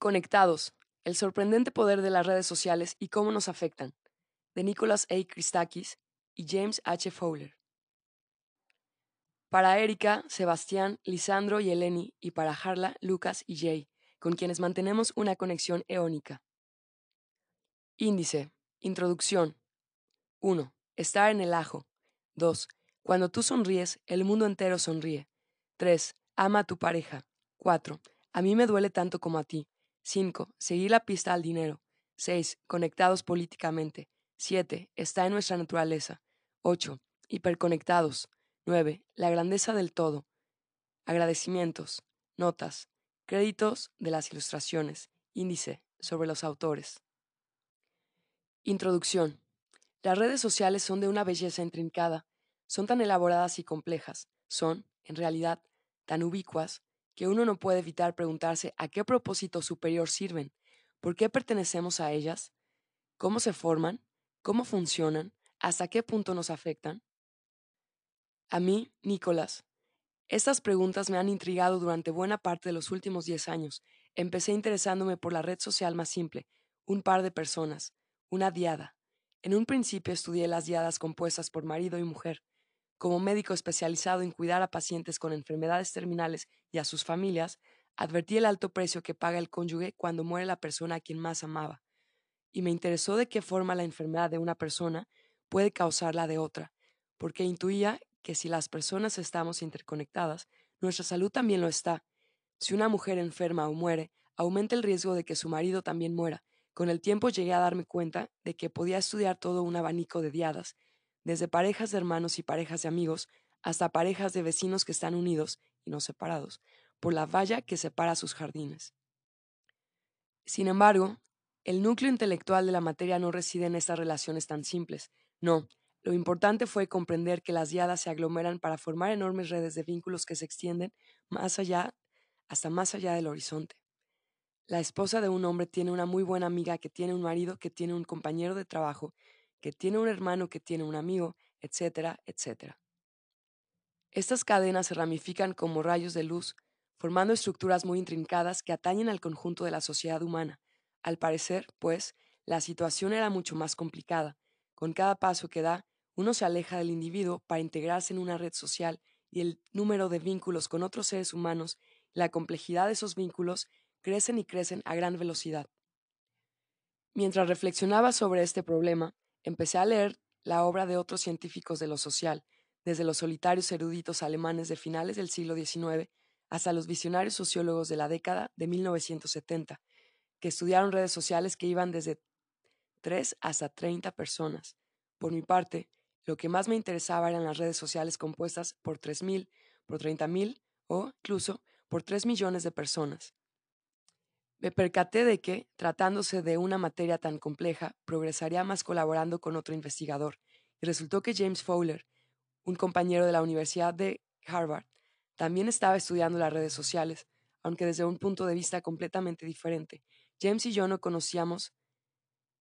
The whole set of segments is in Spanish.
Conectados. El sorprendente poder de las redes sociales y cómo nos afectan. De Nicholas A. Christakis y James H. Fowler. Para Erika, Sebastián, Lisandro y Eleni, y para Harla, Lucas y Jay, con quienes mantenemos una conexión eónica. Índice. Introducción. 1. Estar en el ajo. 2. Cuando tú sonríes, el mundo entero sonríe. 3. Ama a tu pareja. 4. A mí me duele tanto como a ti. 5. Seguir la pista al dinero. 6. Conectados políticamente. 7. Está en nuestra naturaleza. 8. Hiperconectados. 9. La grandeza del todo. Agradecimientos. Notas. Créditos de las ilustraciones. Índice sobre los autores. Introducción. Las redes sociales son de una belleza intrincada, son tan elaboradas y complejas, son, en realidad, tan ubicuas, que uno no puede evitar preguntarse a qué propósito superior sirven, por qué pertenecemos a ellas, cómo se forman, cómo funcionan, hasta qué punto nos afectan. A mí, Nicolás, estas preguntas me han intrigado durante buena parte de los últimos diez años. Empecé interesándome por la red social más simple, un par de personas, una diada. En un principio estudié las diadas compuestas por marido y mujer. Como médico especializado en cuidar a pacientes con enfermedades terminales y a sus familias, advertí el alto precio que paga el cónyuge cuando muere la persona a quien más amaba. Y me interesó de qué forma la enfermedad de una persona puede causar la de otra, porque intuía que si las personas estamos interconectadas, nuestra salud también lo está. Si una mujer enferma o muere, aumenta el riesgo de que su marido también muera, con el tiempo llegué a darme cuenta de que podía estudiar todo un abanico de diadas, desde parejas de hermanos y parejas de amigos, hasta parejas de vecinos que están unidos y no separados, por la valla que separa sus jardines. Sin embargo, el núcleo intelectual de la materia no reside en estas relaciones tan simples. No, lo importante fue comprender que las diadas se aglomeran para formar enormes redes de vínculos que se extienden más allá, hasta más allá del horizonte. La esposa de un hombre tiene una muy buena amiga que tiene un marido que tiene un compañero de trabajo, que tiene un hermano que tiene un amigo, etcétera, etcétera. Estas cadenas se ramifican como rayos de luz, formando estructuras muy intrincadas que atañen al conjunto de la sociedad humana. Al parecer, pues, la situación era mucho más complicada. Con cada paso que da, uno se aleja del individuo para integrarse en una red social y el número de vínculos con otros seres humanos la complejidad de esos vínculos crecen y crecen a gran velocidad. Mientras reflexionaba sobre este problema, empecé a leer la obra de otros científicos de lo social, desde los solitarios eruditos alemanes de finales del siglo XIX hasta los visionarios sociólogos de la década de 1970, que estudiaron redes sociales que iban desde 3 hasta 30 personas. Por mi parte, lo que más me interesaba eran las redes sociales compuestas por 3.000, por 30.000 o incluso por 3 millones de personas. Me percaté de que, tratándose de una materia tan compleja, progresaría más colaborando con otro investigador, y resultó que James Fowler, un compañero de la Universidad de Harvard, también estaba estudiando las redes sociales, aunque desde un punto de vista completamente diferente. James y yo no conocíamos,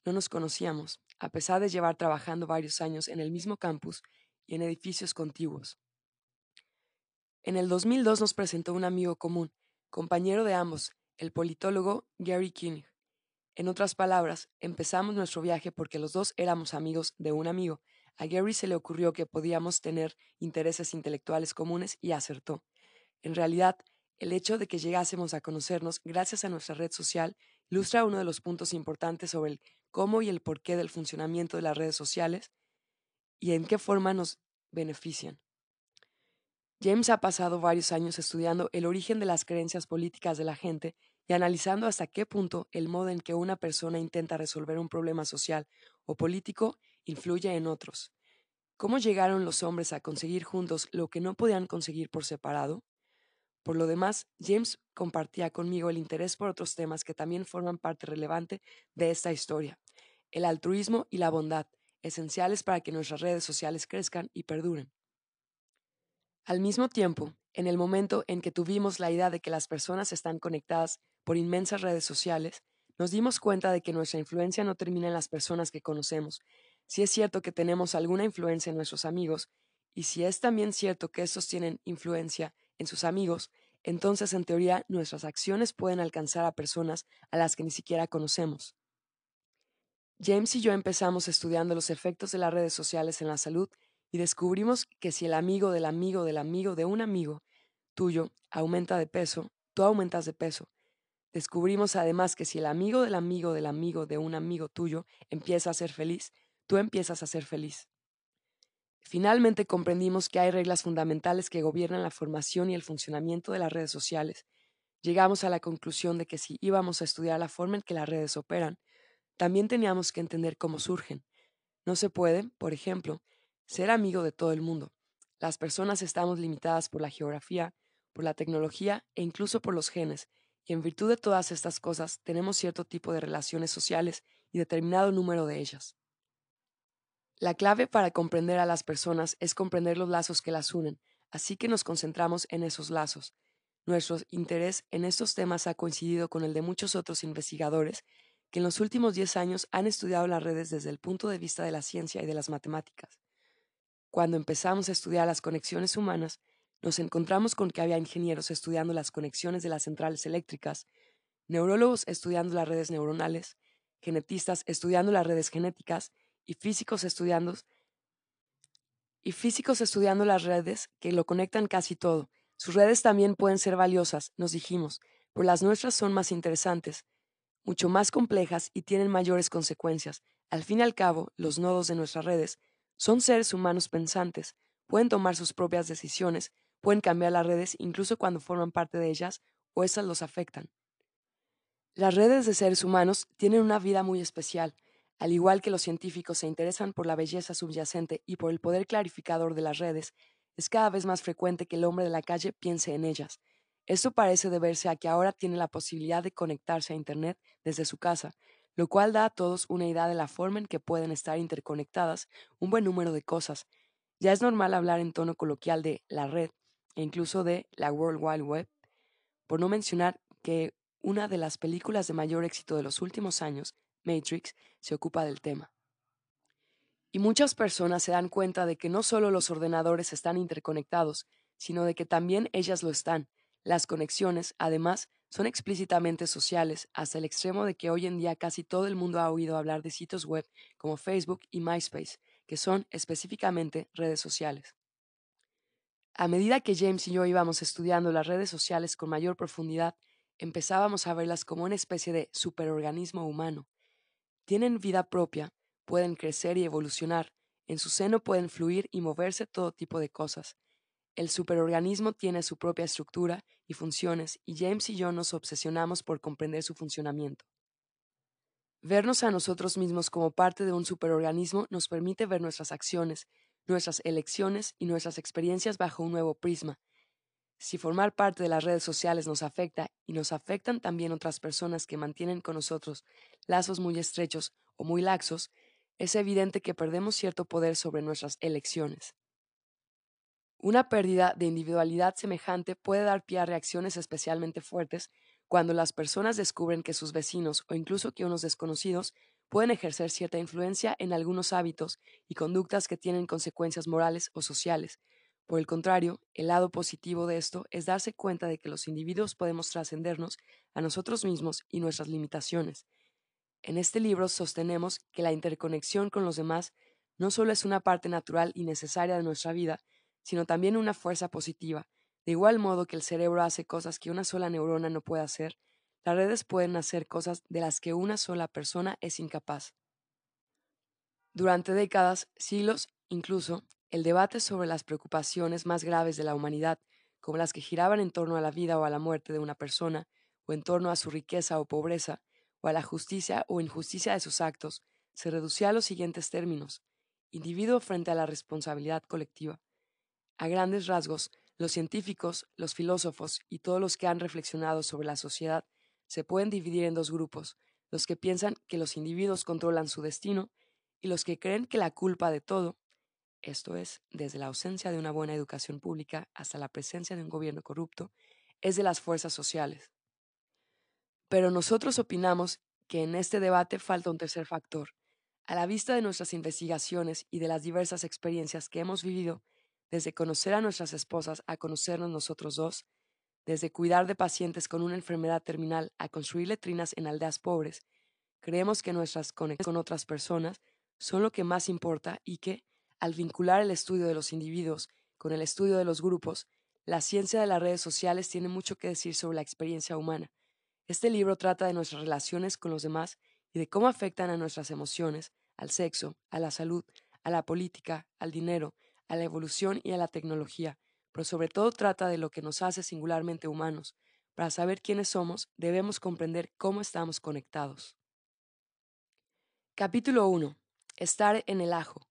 no nos conocíamos, a pesar de llevar trabajando varios años en el mismo campus y en edificios contiguos. En el 2002 nos presentó un amigo común, compañero de ambos, el politólogo Gary King. En otras palabras, empezamos nuestro viaje porque los dos éramos amigos de un amigo. A Gary se le ocurrió que podíamos tener intereses intelectuales comunes y acertó. En realidad, el hecho de que llegásemos a conocernos gracias a nuestra red social ilustra uno de los puntos importantes sobre el cómo y el porqué del funcionamiento de las redes sociales y en qué forma nos benefician. James ha pasado varios años estudiando el origen de las creencias políticas de la gente y analizando hasta qué punto el modo en que una persona intenta resolver un problema social o político influye en otros. ¿Cómo llegaron los hombres a conseguir juntos lo que no podían conseguir por separado? Por lo demás, James compartía conmigo el interés por otros temas que también forman parte relevante de esta historia, el altruismo y la bondad, esenciales para que nuestras redes sociales crezcan y perduren. Al mismo tiempo, en el momento en que tuvimos la idea de que las personas están conectadas por inmensas redes sociales, nos dimos cuenta de que nuestra influencia no termina en las personas que conocemos. Si es cierto que tenemos alguna influencia en nuestros amigos, y si es también cierto que estos tienen influencia en sus amigos, entonces en teoría nuestras acciones pueden alcanzar a personas a las que ni siquiera conocemos. James y yo empezamos estudiando los efectos de las redes sociales en la salud y descubrimos que si el amigo del amigo del amigo de un amigo tuyo aumenta de peso, tú aumentas de peso. Descubrimos además que si el amigo del amigo del amigo de un amigo tuyo empieza a ser feliz, tú empiezas a ser feliz. Finalmente comprendimos que hay reglas fundamentales que gobiernan la formación y el funcionamiento de las redes sociales. Llegamos a la conclusión de que si íbamos a estudiar la forma en que las redes operan, también teníamos que entender cómo surgen. No se puede, por ejemplo, ser amigo de todo el mundo. Las personas estamos limitadas por la geografía, por la tecnología e incluso por los genes, y en virtud de todas estas cosas tenemos cierto tipo de relaciones sociales y determinado número de ellas. La clave para comprender a las personas es comprender los lazos que las unen, así que nos concentramos en esos lazos. Nuestro interés en estos temas ha coincidido con el de muchos otros investigadores que en los últimos 10 años han estudiado las redes desde el punto de vista de la ciencia y de las matemáticas. Cuando empezamos a estudiar las conexiones humanas, nos encontramos con que había ingenieros estudiando las conexiones de las centrales eléctricas, neurólogos estudiando las redes neuronales, genetistas estudiando las redes genéticas y físicos estudiando y físicos estudiando las redes que lo conectan casi todo. Sus redes también pueden ser valiosas, nos dijimos, pero las nuestras son más interesantes, mucho más complejas y tienen mayores consecuencias. Al fin y al cabo, los nodos de nuestras redes son seres humanos pensantes, pueden tomar sus propias decisiones, pueden cambiar las redes incluso cuando forman parte de ellas o esas los afectan. Las redes de seres humanos tienen una vida muy especial, al igual que los científicos se interesan por la belleza subyacente y por el poder clarificador de las redes, es cada vez más frecuente que el hombre de la calle piense en ellas. Esto parece deberse a que ahora tiene la posibilidad de conectarse a Internet desde su casa, lo cual da a todos una idea de la forma en que pueden estar interconectadas un buen número de cosas. Ya es normal hablar en tono coloquial de la red e incluso de la World Wide Web, por no mencionar que una de las películas de mayor éxito de los últimos años Matrix se ocupa del tema. Y muchas personas se dan cuenta de que no solo los ordenadores están interconectados, sino de que también ellas lo están. Las conexiones, además, son explícitamente sociales, hasta el extremo de que hoy en día casi todo el mundo ha oído hablar de sitios web como Facebook y MySpace, que son específicamente redes sociales. A medida que James y yo íbamos estudiando las redes sociales con mayor profundidad, empezábamos a verlas como una especie de superorganismo humano, tienen vida propia, pueden crecer y evolucionar, en su seno pueden fluir y moverse todo tipo de cosas. El superorganismo tiene su propia estructura y funciones y James y yo nos obsesionamos por comprender su funcionamiento. Vernos a nosotros mismos como parte de un superorganismo nos permite ver nuestras acciones, nuestras elecciones y nuestras experiencias bajo un nuevo prisma, si formar parte de las redes sociales nos afecta y nos afectan también otras personas que mantienen con nosotros lazos muy estrechos o muy laxos, es evidente que perdemos cierto poder sobre nuestras elecciones. Una pérdida de individualidad semejante puede dar pie a reacciones especialmente fuertes cuando las personas descubren que sus vecinos o incluso que unos desconocidos pueden ejercer cierta influencia en algunos hábitos y conductas que tienen consecuencias morales o sociales, por el contrario, el lado positivo de esto es darse cuenta de que los individuos podemos trascendernos a nosotros mismos y nuestras limitaciones. En este libro sostenemos que la interconexión con los demás no solo es una parte natural y necesaria de nuestra vida, sino también una fuerza positiva. De igual modo que el cerebro hace cosas que una sola neurona no puede hacer, las redes pueden hacer cosas de las que una sola persona es incapaz. Durante décadas, siglos incluso, el debate sobre las preocupaciones más graves de la humanidad, como las que giraban en torno a la vida o a la muerte de una persona, o en torno a su riqueza o pobreza, o a la justicia o injusticia de sus actos, se reducía a los siguientes términos individuo frente a la responsabilidad colectiva. A grandes rasgos, los científicos, los filósofos y todos los que han reflexionado sobre la sociedad se pueden dividir en dos grupos, los que piensan que los individuos controlan su destino y los que creen que la culpa de todo esto es, desde la ausencia de una buena educación pública hasta la presencia de un gobierno corrupto, es de las fuerzas sociales. Pero nosotros opinamos que en este debate falta un tercer factor. A la vista de nuestras investigaciones y de las diversas experiencias que hemos vivido, desde conocer a nuestras esposas a conocernos nosotros dos, desde cuidar de pacientes con una enfermedad terminal a construir letrinas en aldeas pobres, creemos que nuestras conexiones con otras personas son lo que más importa y que, al vincular el estudio de los individuos con el estudio de los grupos, la ciencia de las redes sociales tiene mucho que decir sobre la experiencia humana. Este libro trata de nuestras relaciones con los demás y de cómo afectan a nuestras emociones, al sexo, a la salud, a la política, al dinero, a la evolución y a la tecnología, pero sobre todo trata de lo que nos hace singularmente humanos. Para saber quiénes somos, debemos comprender cómo estamos conectados. Capítulo 1. Estar en el ajo.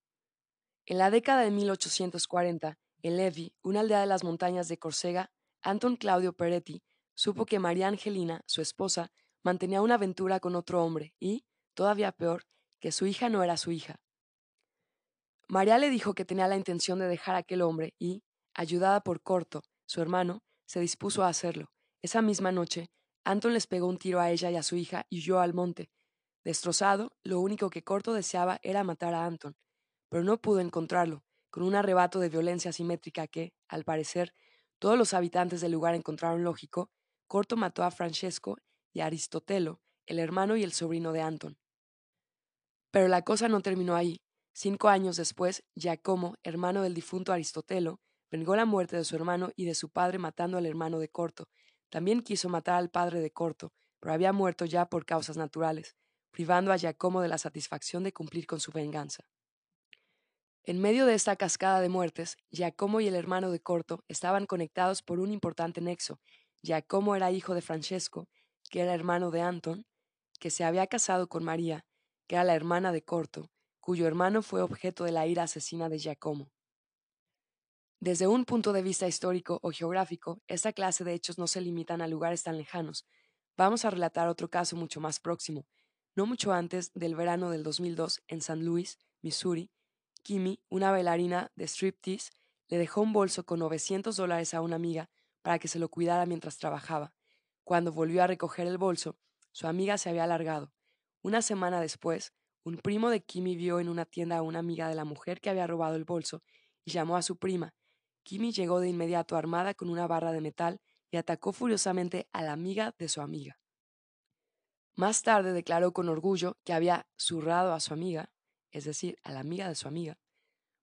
En la década de 1840, en Levi, una aldea de las montañas de Córcega, Anton Claudio Peretti supo que María Angelina, su esposa, mantenía una aventura con otro hombre y, todavía peor, que su hija no era su hija. María le dijo que tenía la intención de dejar a aquel hombre y, ayudada por Corto, su hermano, se dispuso a hacerlo. Esa misma noche, Anton les pegó un tiro a ella y a su hija y huyó al monte. Destrozado, lo único que Corto deseaba era matar a Anton, pero no pudo encontrarlo, con un arrebato de violencia simétrica que, al parecer, todos los habitantes del lugar encontraron lógico, Corto mató a Francesco y a Aristotelo, el hermano y el sobrino de Anton. Pero la cosa no terminó ahí. Cinco años después, Giacomo, hermano del difunto Aristotelo, vengó la muerte de su hermano y de su padre matando al hermano de Corto. También quiso matar al padre de Corto, pero había muerto ya por causas naturales, privando a Giacomo de la satisfacción de cumplir con su venganza. En medio de esta cascada de muertes, Giacomo y el hermano de Corto estaban conectados por un importante nexo. Giacomo era hijo de Francesco, que era hermano de Anton, que se había casado con María, que era la hermana de Corto, cuyo hermano fue objeto de la ira asesina de Giacomo. Desde un punto de vista histórico o geográfico, esta clase de hechos no se limitan a lugares tan lejanos. Vamos a relatar otro caso mucho más próximo. No mucho antes del verano del 2002, en San Luis, Missouri, Kimi, una bailarina de striptease, le dejó un bolso con 900 dólares a una amiga para que se lo cuidara mientras trabajaba. Cuando volvió a recoger el bolso, su amiga se había alargado. Una semana después, un primo de Kimi vio en una tienda a una amiga de la mujer que había robado el bolso y llamó a su prima, Kimi llegó de inmediato armada con una barra de metal y atacó furiosamente a la amiga de su amiga. Más tarde declaró con orgullo que había zurrado a su amiga, es decir, a la amiga de su amiga.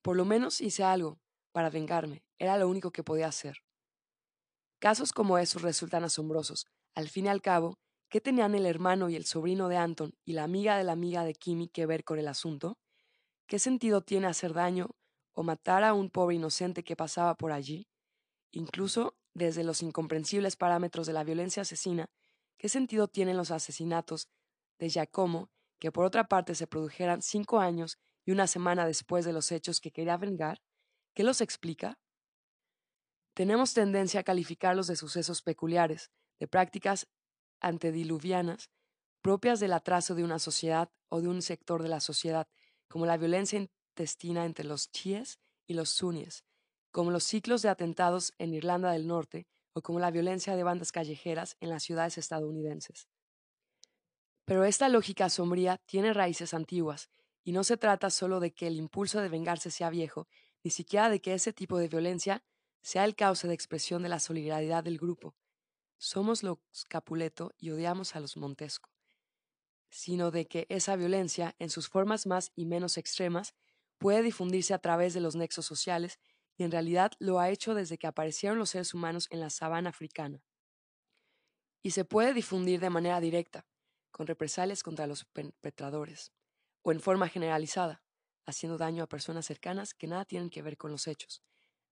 Por lo menos hice algo para vengarme, era lo único que podía hacer. Casos como esos resultan asombrosos. Al fin y al cabo, ¿qué tenían el hermano y el sobrino de Anton y la amiga de la amiga de Kimi que ver con el asunto? ¿Qué sentido tiene hacer daño o matar a un pobre inocente que pasaba por allí, incluso desde los incomprensibles parámetros de la violencia asesina, ¿qué sentido tienen los asesinatos de Giacomo, que por otra parte se produjeran cinco años y una semana después de los hechos que quería vengar? ¿Qué los explica? Tenemos tendencia a calificarlos de sucesos peculiares, de prácticas antediluvianas, propias del atraso de una sociedad o de un sector de la sociedad, como la violencia intestina entre los chiíes y los suníes, como los ciclos de atentados en Irlanda del Norte o como la violencia de bandas callejeras en las ciudades estadounidenses. Pero esta lógica sombría tiene raíces antiguas, y no se trata solo de que el impulso de vengarse sea viejo, ni siquiera de que ese tipo de violencia sea el cauce de expresión de la solidaridad del grupo. Somos los Capuleto y odiamos a los Montesco, sino de que esa violencia, en sus formas más y menos extremas, puede difundirse a través de los nexos sociales y en realidad lo ha hecho desde que aparecieron los seres humanos en la sabana africana. Y se puede difundir de manera directa, con represalias contra los perpetradores, o en forma generalizada, haciendo daño a personas cercanas que nada tienen que ver con los hechos.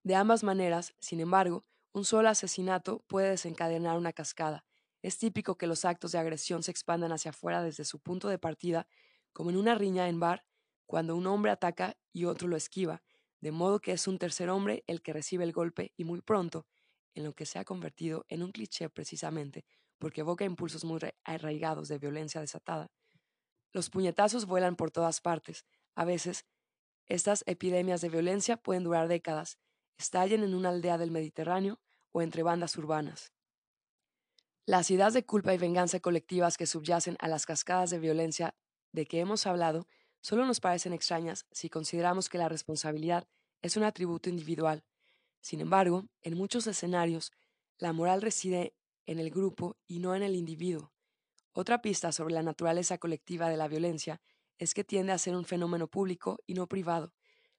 De ambas maneras, sin embargo, un solo asesinato puede desencadenar una cascada. Es típico que los actos de agresión se expandan hacia afuera desde su punto de partida, como en una riña en bar cuando un hombre ataca y otro lo esquiva, de modo que es un tercer hombre el que recibe el golpe y muy pronto, en lo que se ha convertido en un cliché precisamente, porque evoca impulsos muy arraigados de violencia desatada. Los puñetazos vuelan por todas partes. A veces, estas epidemias de violencia pueden durar décadas, estallen en una aldea del Mediterráneo o entre bandas urbanas. Las ideas de culpa y venganza colectivas que subyacen a las cascadas de violencia de que hemos hablado solo nos parecen extrañas si consideramos que la responsabilidad es un atributo individual. Sin embargo, en muchos escenarios, La moral reside en el grupo y no en el individuo. Otra pista sobre la naturaleza colectiva de la violencia es que tiende a ser un fenómeno público y no privado.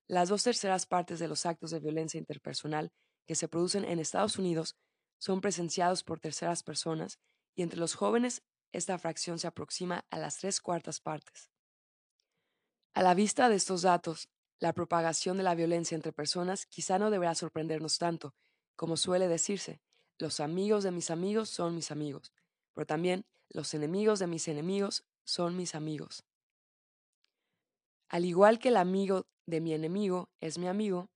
Las dos terceras partes de los actos de violencia interpersonal que se producen en Estados Unidos son presenciados por terceras personas y entre los jóvenes esta fracción se aproxima a las tres cuartas partes. A la vista de estos datos, la propagación de la violencia entre personas quizá no deberá sorprendernos tanto, como suele decirse, los amigos de mis amigos son mis amigos, pero también los enemigos de mis enemigos son mis amigos. Al igual que el amigo de mi enemigo es mi amigo,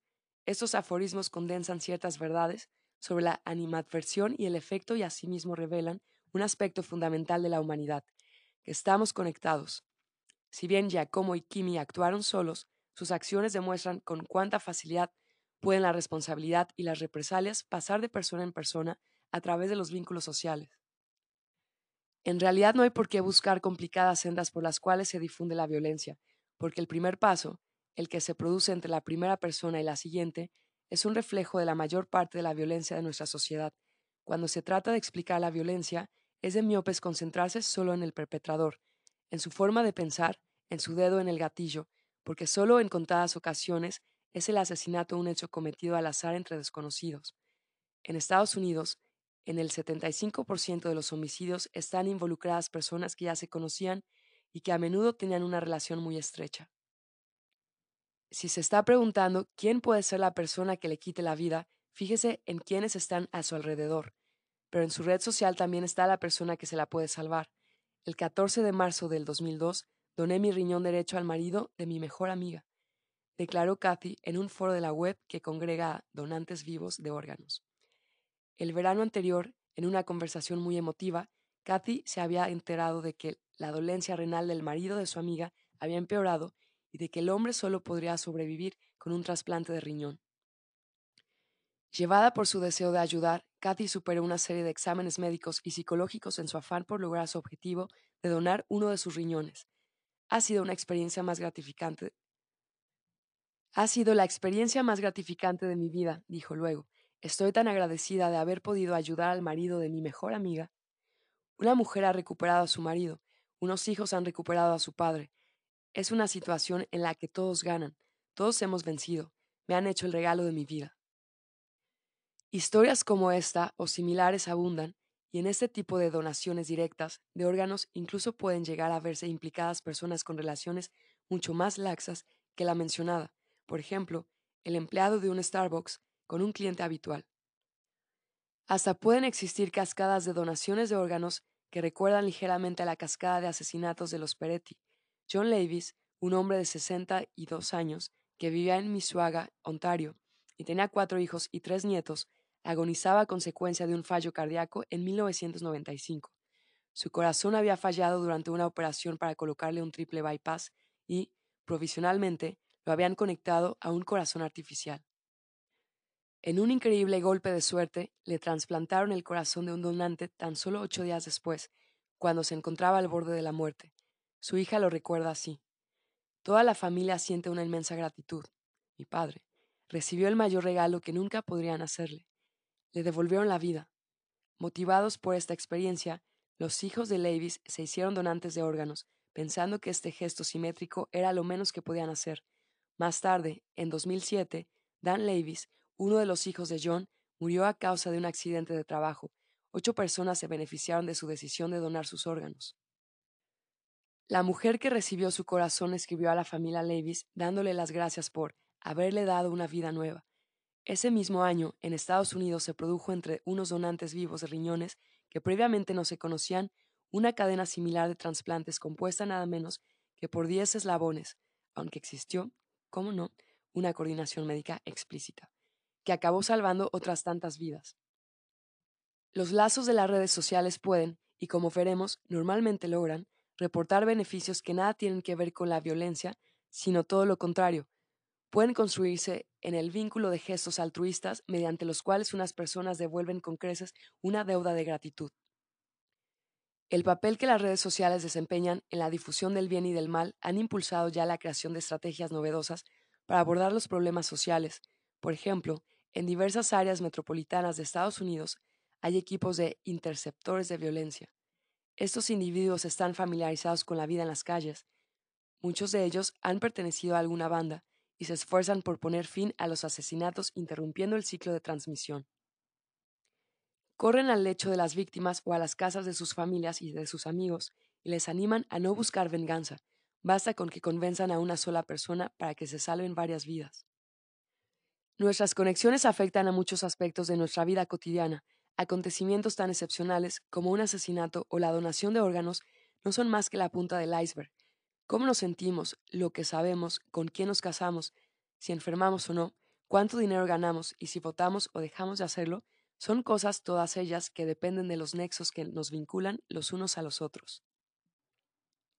estos aforismos condensan ciertas verdades sobre la animadversión y el efecto y asimismo revelan un aspecto fundamental de la humanidad, que estamos conectados. Si bien Giacomo y Kimi actuaron solos, sus acciones demuestran con cuánta facilidad pueden la responsabilidad y las represalias pasar de persona en persona a través de los vínculos sociales. En realidad no hay por qué buscar complicadas sendas por las cuales se difunde la violencia, porque el primer paso, el que se produce entre la primera persona y la siguiente, es un reflejo de la mayor parte de la violencia de nuestra sociedad. Cuando se trata de explicar la violencia, es de miopes concentrarse solo en el perpetrador, en su forma de pensar, en su dedo en el gatillo, porque solo en contadas ocasiones es el asesinato un hecho cometido al azar entre desconocidos. En Estados Unidos, en el 75% de los homicidios están involucradas personas que ya se conocían y que a menudo tenían una relación muy estrecha. Si se está preguntando quién puede ser la persona que le quite la vida, fíjese en quiénes están a su alrededor. Pero en su red social también está la persona que se la puede salvar. El 14 de marzo del 2002, doné mi riñón derecho al marido de mi mejor amiga declaró Kathy en un foro de la web que congrega donantes vivos de órganos. El verano anterior, en una conversación muy emotiva, Kathy se había enterado de que la dolencia renal del marido de su amiga había empeorado y de que el hombre solo podría sobrevivir con un trasplante de riñón. Llevada por su deseo de ayudar, Kathy superó una serie de exámenes médicos y psicológicos en su afán por lograr su objetivo de donar uno de sus riñones. Ha sido una experiencia más gratificante ha sido la experiencia más gratificante de mi vida, dijo luego. Estoy tan agradecida de haber podido ayudar al marido de mi mejor amiga. Una mujer ha recuperado a su marido, unos hijos han recuperado a su padre. Es una situación en la que todos ganan, todos hemos vencido, me han hecho el regalo de mi vida. Historias como esta o similares abundan, y en este tipo de donaciones directas de órganos incluso pueden llegar a verse implicadas personas con relaciones mucho más laxas que la mencionada, por ejemplo, el empleado de un Starbucks con un cliente habitual. Hasta pueden existir cascadas de donaciones de órganos que recuerdan ligeramente a la cascada de asesinatos de los Peretti. John Levis, un hombre de 62 años que vivía en Mississauga, Ontario, y tenía cuatro hijos y tres nietos, agonizaba a consecuencia de un fallo cardíaco en 1995. Su corazón había fallado durante una operación para colocarle un triple bypass y, provisionalmente, lo habían conectado a un corazón artificial. En un increíble golpe de suerte, le trasplantaron el corazón de un donante tan solo ocho días después, cuando se encontraba al borde de la muerte. Su hija lo recuerda así. Toda la familia siente una inmensa gratitud. Mi padre recibió el mayor regalo que nunca podrían hacerle. Le devolvieron la vida. Motivados por esta experiencia, los hijos de Levis se hicieron donantes de órganos, pensando que este gesto simétrico era lo menos que podían hacer, más tarde, en 2007, Dan Levis, uno de los hijos de John, murió a causa de un accidente de trabajo. Ocho personas se beneficiaron de su decisión de donar sus órganos. La mujer que recibió su corazón escribió a la familia Levis dándole las gracias por haberle dado una vida nueva. Ese mismo año, en Estados Unidos se produjo entre unos donantes vivos de riñones que previamente no se conocían una cadena similar de trasplantes compuesta nada menos que por diez eslabones, aunque existió cómo no, una coordinación médica explícita, que acabó salvando otras tantas vidas. Los lazos de las redes sociales pueden, y como veremos, normalmente logran, reportar beneficios que nada tienen que ver con la violencia, sino todo lo contrario. Pueden construirse en el vínculo de gestos altruistas mediante los cuales unas personas devuelven con creces una deuda de gratitud. El papel que las redes sociales desempeñan en la difusión del bien y del mal han impulsado ya la creación de estrategias novedosas para abordar los problemas sociales. Por ejemplo, en diversas áreas metropolitanas de Estados Unidos hay equipos de interceptores de violencia. Estos individuos están familiarizados con la vida en las calles. Muchos de ellos han pertenecido a alguna banda y se esfuerzan por poner fin a los asesinatos interrumpiendo el ciclo de transmisión. Corren al lecho de las víctimas o a las casas de sus familias y de sus amigos y les animan a no buscar venganza. Basta con que convenzan a una sola persona para que se salven varias vidas. Nuestras conexiones afectan a muchos aspectos de nuestra vida cotidiana. Acontecimientos tan excepcionales como un asesinato o la donación de órganos no son más que la punta del iceberg. Cómo nos sentimos, lo que sabemos, con quién nos casamos, si enfermamos o no, cuánto dinero ganamos y si votamos o dejamos de hacerlo, son cosas todas ellas que dependen de los nexos que nos vinculan los unos a los otros.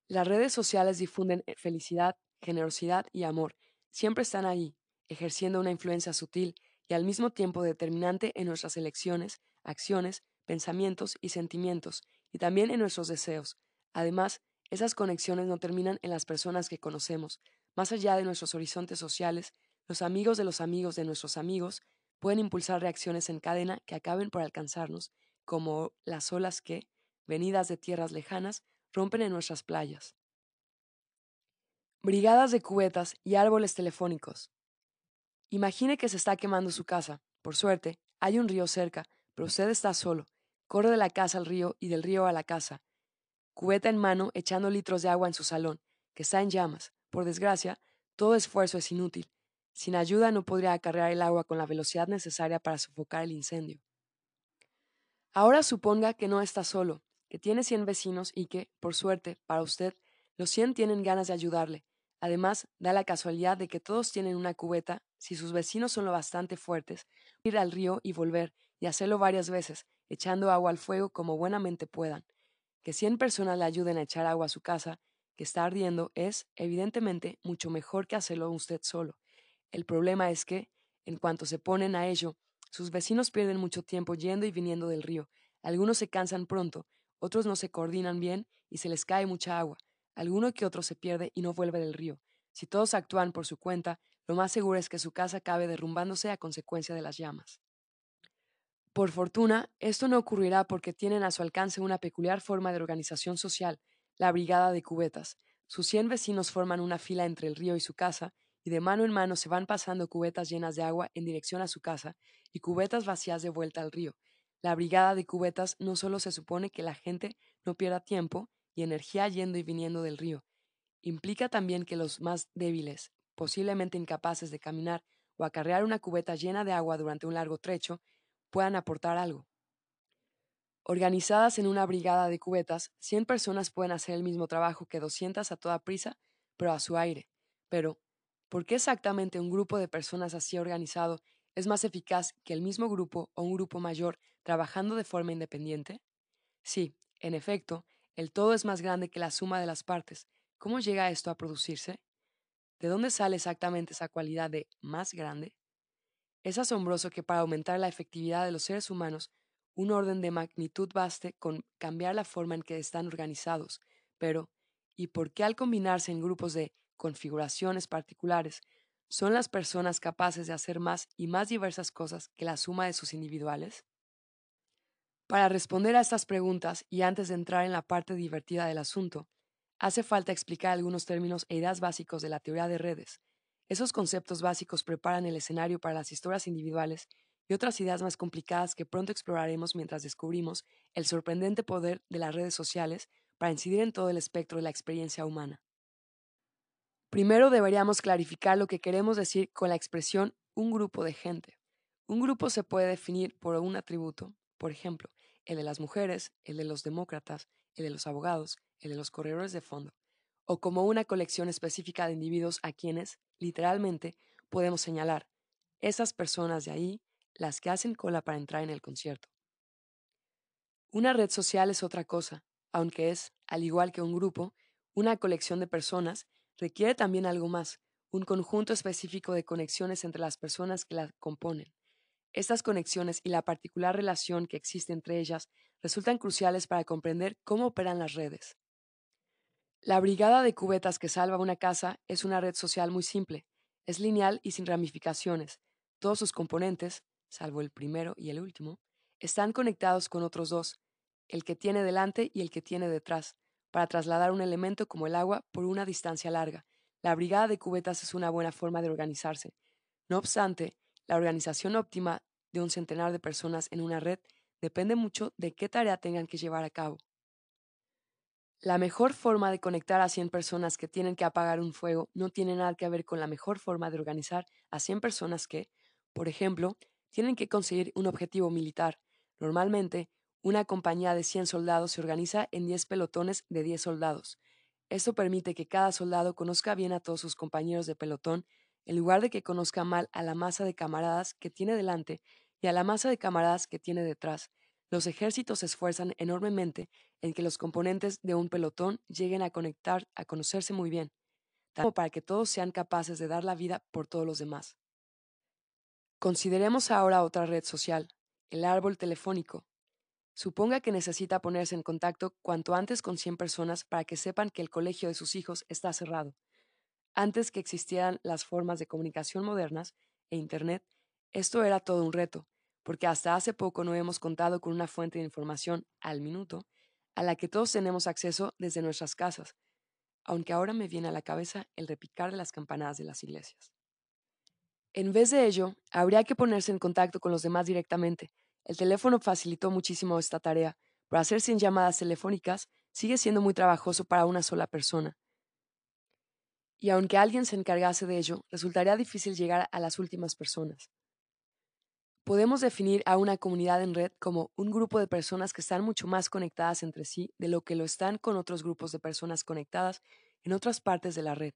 Las redes sociales difunden eh, felicidad, generosidad y amor. Siempre están ahí, ejerciendo una influencia sutil y al mismo tiempo determinante en nuestras elecciones, acciones, pensamientos y sentimientos, y también en nuestros deseos. Además, esas conexiones no terminan en las personas que conocemos. Más allá de nuestros horizontes sociales, los amigos de los amigos de nuestros amigos pueden impulsar reacciones en cadena que acaben por alcanzarnos, como las olas que, venidas de tierras lejanas, rompen en nuestras playas. Brigadas de cubetas y árboles telefónicos. Imagine que se está quemando su casa. Por suerte, hay un río cerca, pero usted está solo. Corre de la casa al río y del río a la casa. Cubeta en mano, echando litros de agua en su salón, que está en llamas. Por desgracia, todo esfuerzo es inútil. Sin ayuda no podría acarrear el agua con la velocidad necesaria para sofocar el incendio. Ahora suponga que no está solo, que tiene 100 vecinos y que, por suerte, para usted, los 100 tienen ganas de ayudarle. Además, da la casualidad de que todos tienen una cubeta, si sus vecinos son lo bastante fuertes, ir al río y volver, y hacerlo varias veces, echando agua al fuego como buenamente puedan. Que 100 personas le ayuden a echar agua a su casa, que está ardiendo, es, evidentemente, mucho mejor que hacerlo usted solo. El problema es que, en cuanto se ponen a ello, sus vecinos pierden mucho tiempo yendo y viniendo del río. Algunos se cansan pronto, otros no se coordinan bien y se les cae mucha agua. Alguno que otro se pierde y no vuelve del río. Si todos actúan por su cuenta, lo más seguro es que su casa acabe derrumbándose a consecuencia de las llamas. Por fortuna, esto no ocurrirá porque tienen a su alcance una peculiar forma de organización social, la brigada de cubetas. Sus cien vecinos forman una fila entre el río y su casa y de mano en mano se van pasando cubetas llenas de agua en dirección a su casa y cubetas vacías de vuelta al río. La brigada de cubetas no solo se supone que la gente no pierda tiempo y energía yendo y viniendo del río, implica también que los más débiles, posiblemente incapaces de caminar o acarrear una cubeta llena de agua durante un largo trecho, puedan aportar algo. Organizadas en una brigada de cubetas, 100 personas pueden hacer el mismo trabajo que 200 a toda prisa, pero a su aire. Pero, ¿Por qué exactamente un grupo de personas así organizado es más eficaz que el mismo grupo o un grupo mayor trabajando de forma independiente? Sí, en efecto, el todo es más grande que la suma de las partes. ¿Cómo llega esto a producirse? ¿De dónde sale exactamente esa cualidad de más grande? Es asombroso que para aumentar la efectividad de los seres humanos, un orden de magnitud baste con cambiar la forma en que están organizados, pero ¿y por qué al combinarse en grupos de configuraciones particulares, ¿son las personas capaces de hacer más y más diversas cosas que la suma de sus individuales? Para responder a estas preguntas y antes de entrar en la parte divertida del asunto, hace falta explicar algunos términos e ideas básicos de la teoría de redes. Esos conceptos básicos preparan el escenario para las historias individuales y otras ideas más complicadas que pronto exploraremos mientras descubrimos el sorprendente poder de las redes sociales para incidir en todo el espectro de la experiencia humana. Primero deberíamos clarificar lo que queremos decir con la expresión un grupo de gente. Un grupo se puede definir por un atributo, por ejemplo, el de las mujeres, el de los demócratas, el de los abogados, el de los corredores de fondo, o como una colección específica de individuos a quienes, literalmente, podemos señalar, esas personas de ahí, las que hacen cola para entrar en el concierto. Una red social es otra cosa, aunque es, al igual que un grupo, una colección de personas requiere también algo más, un conjunto específico de conexiones entre las personas que la componen. Estas conexiones y la particular relación que existe entre ellas resultan cruciales para comprender cómo operan las redes. La brigada de cubetas que salva una casa es una red social muy simple, es lineal y sin ramificaciones. Todos sus componentes, salvo el primero y el último, están conectados con otros dos, el que tiene delante y el que tiene detrás, para trasladar un elemento como el agua por una distancia larga. La brigada de cubetas es una buena forma de organizarse. No obstante, la organización óptima de un centenar de personas en una red depende mucho de qué tarea tengan que llevar a cabo. La mejor forma de conectar a 100 personas que tienen que apagar un fuego no tiene nada que ver con la mejor forma de organizar a 100 personas que, por ejemplo, tienen que conseguir un objetivo militar. Normalmente, una compañía de 100 soldados se organiza en 10 pelotones de 10 soldados. Esto permite que cada soldado conozca bien a todos sus compañeros de pelotón, en lugar de que conozca mal a la masa de camaradas que tiene delante y a la masa de camaradas que tiene detrás. Los ejércitos se esfuerzan enormemente en que los componentes de un pelotón lleguen a conectar, a conocerse muy bien, como para que todos sean capaces de dar la vida por todos los demás. Consideremos ahora otra red social, el árbol telefónico. Suponga que necesita ponerse en contacto cuanto antes con 100 personas para que sepan que el colegio de sus hijos está cerrado. Antes que existieran las formas de comunicación modernas e Internet, esto era todo un reto, porque hasta hace poco no hemos contado con una fuente de información al minuto a la que todos tenemos acceso desde nuestras casas, aunque ahora me viene a la cabeza el repicar de las campanadas de las iglesias. En vez de ello, habría que ponerse en contacto con los demás directamente. El teléfono facilitó muchísimo esta tarea, pero hacer sin llamadas telefónicas sigue siendo muy trabajoso para una sola persona. Y aunque alguien se encargase de ello, resultaría difícil llegar a las últimas personas. Podemos definir a una comunidad en red como un grupo de personas que están mucho más conectadas entre sí de lo que lo están con otros grupos de personas conectadas en otras partes de la red.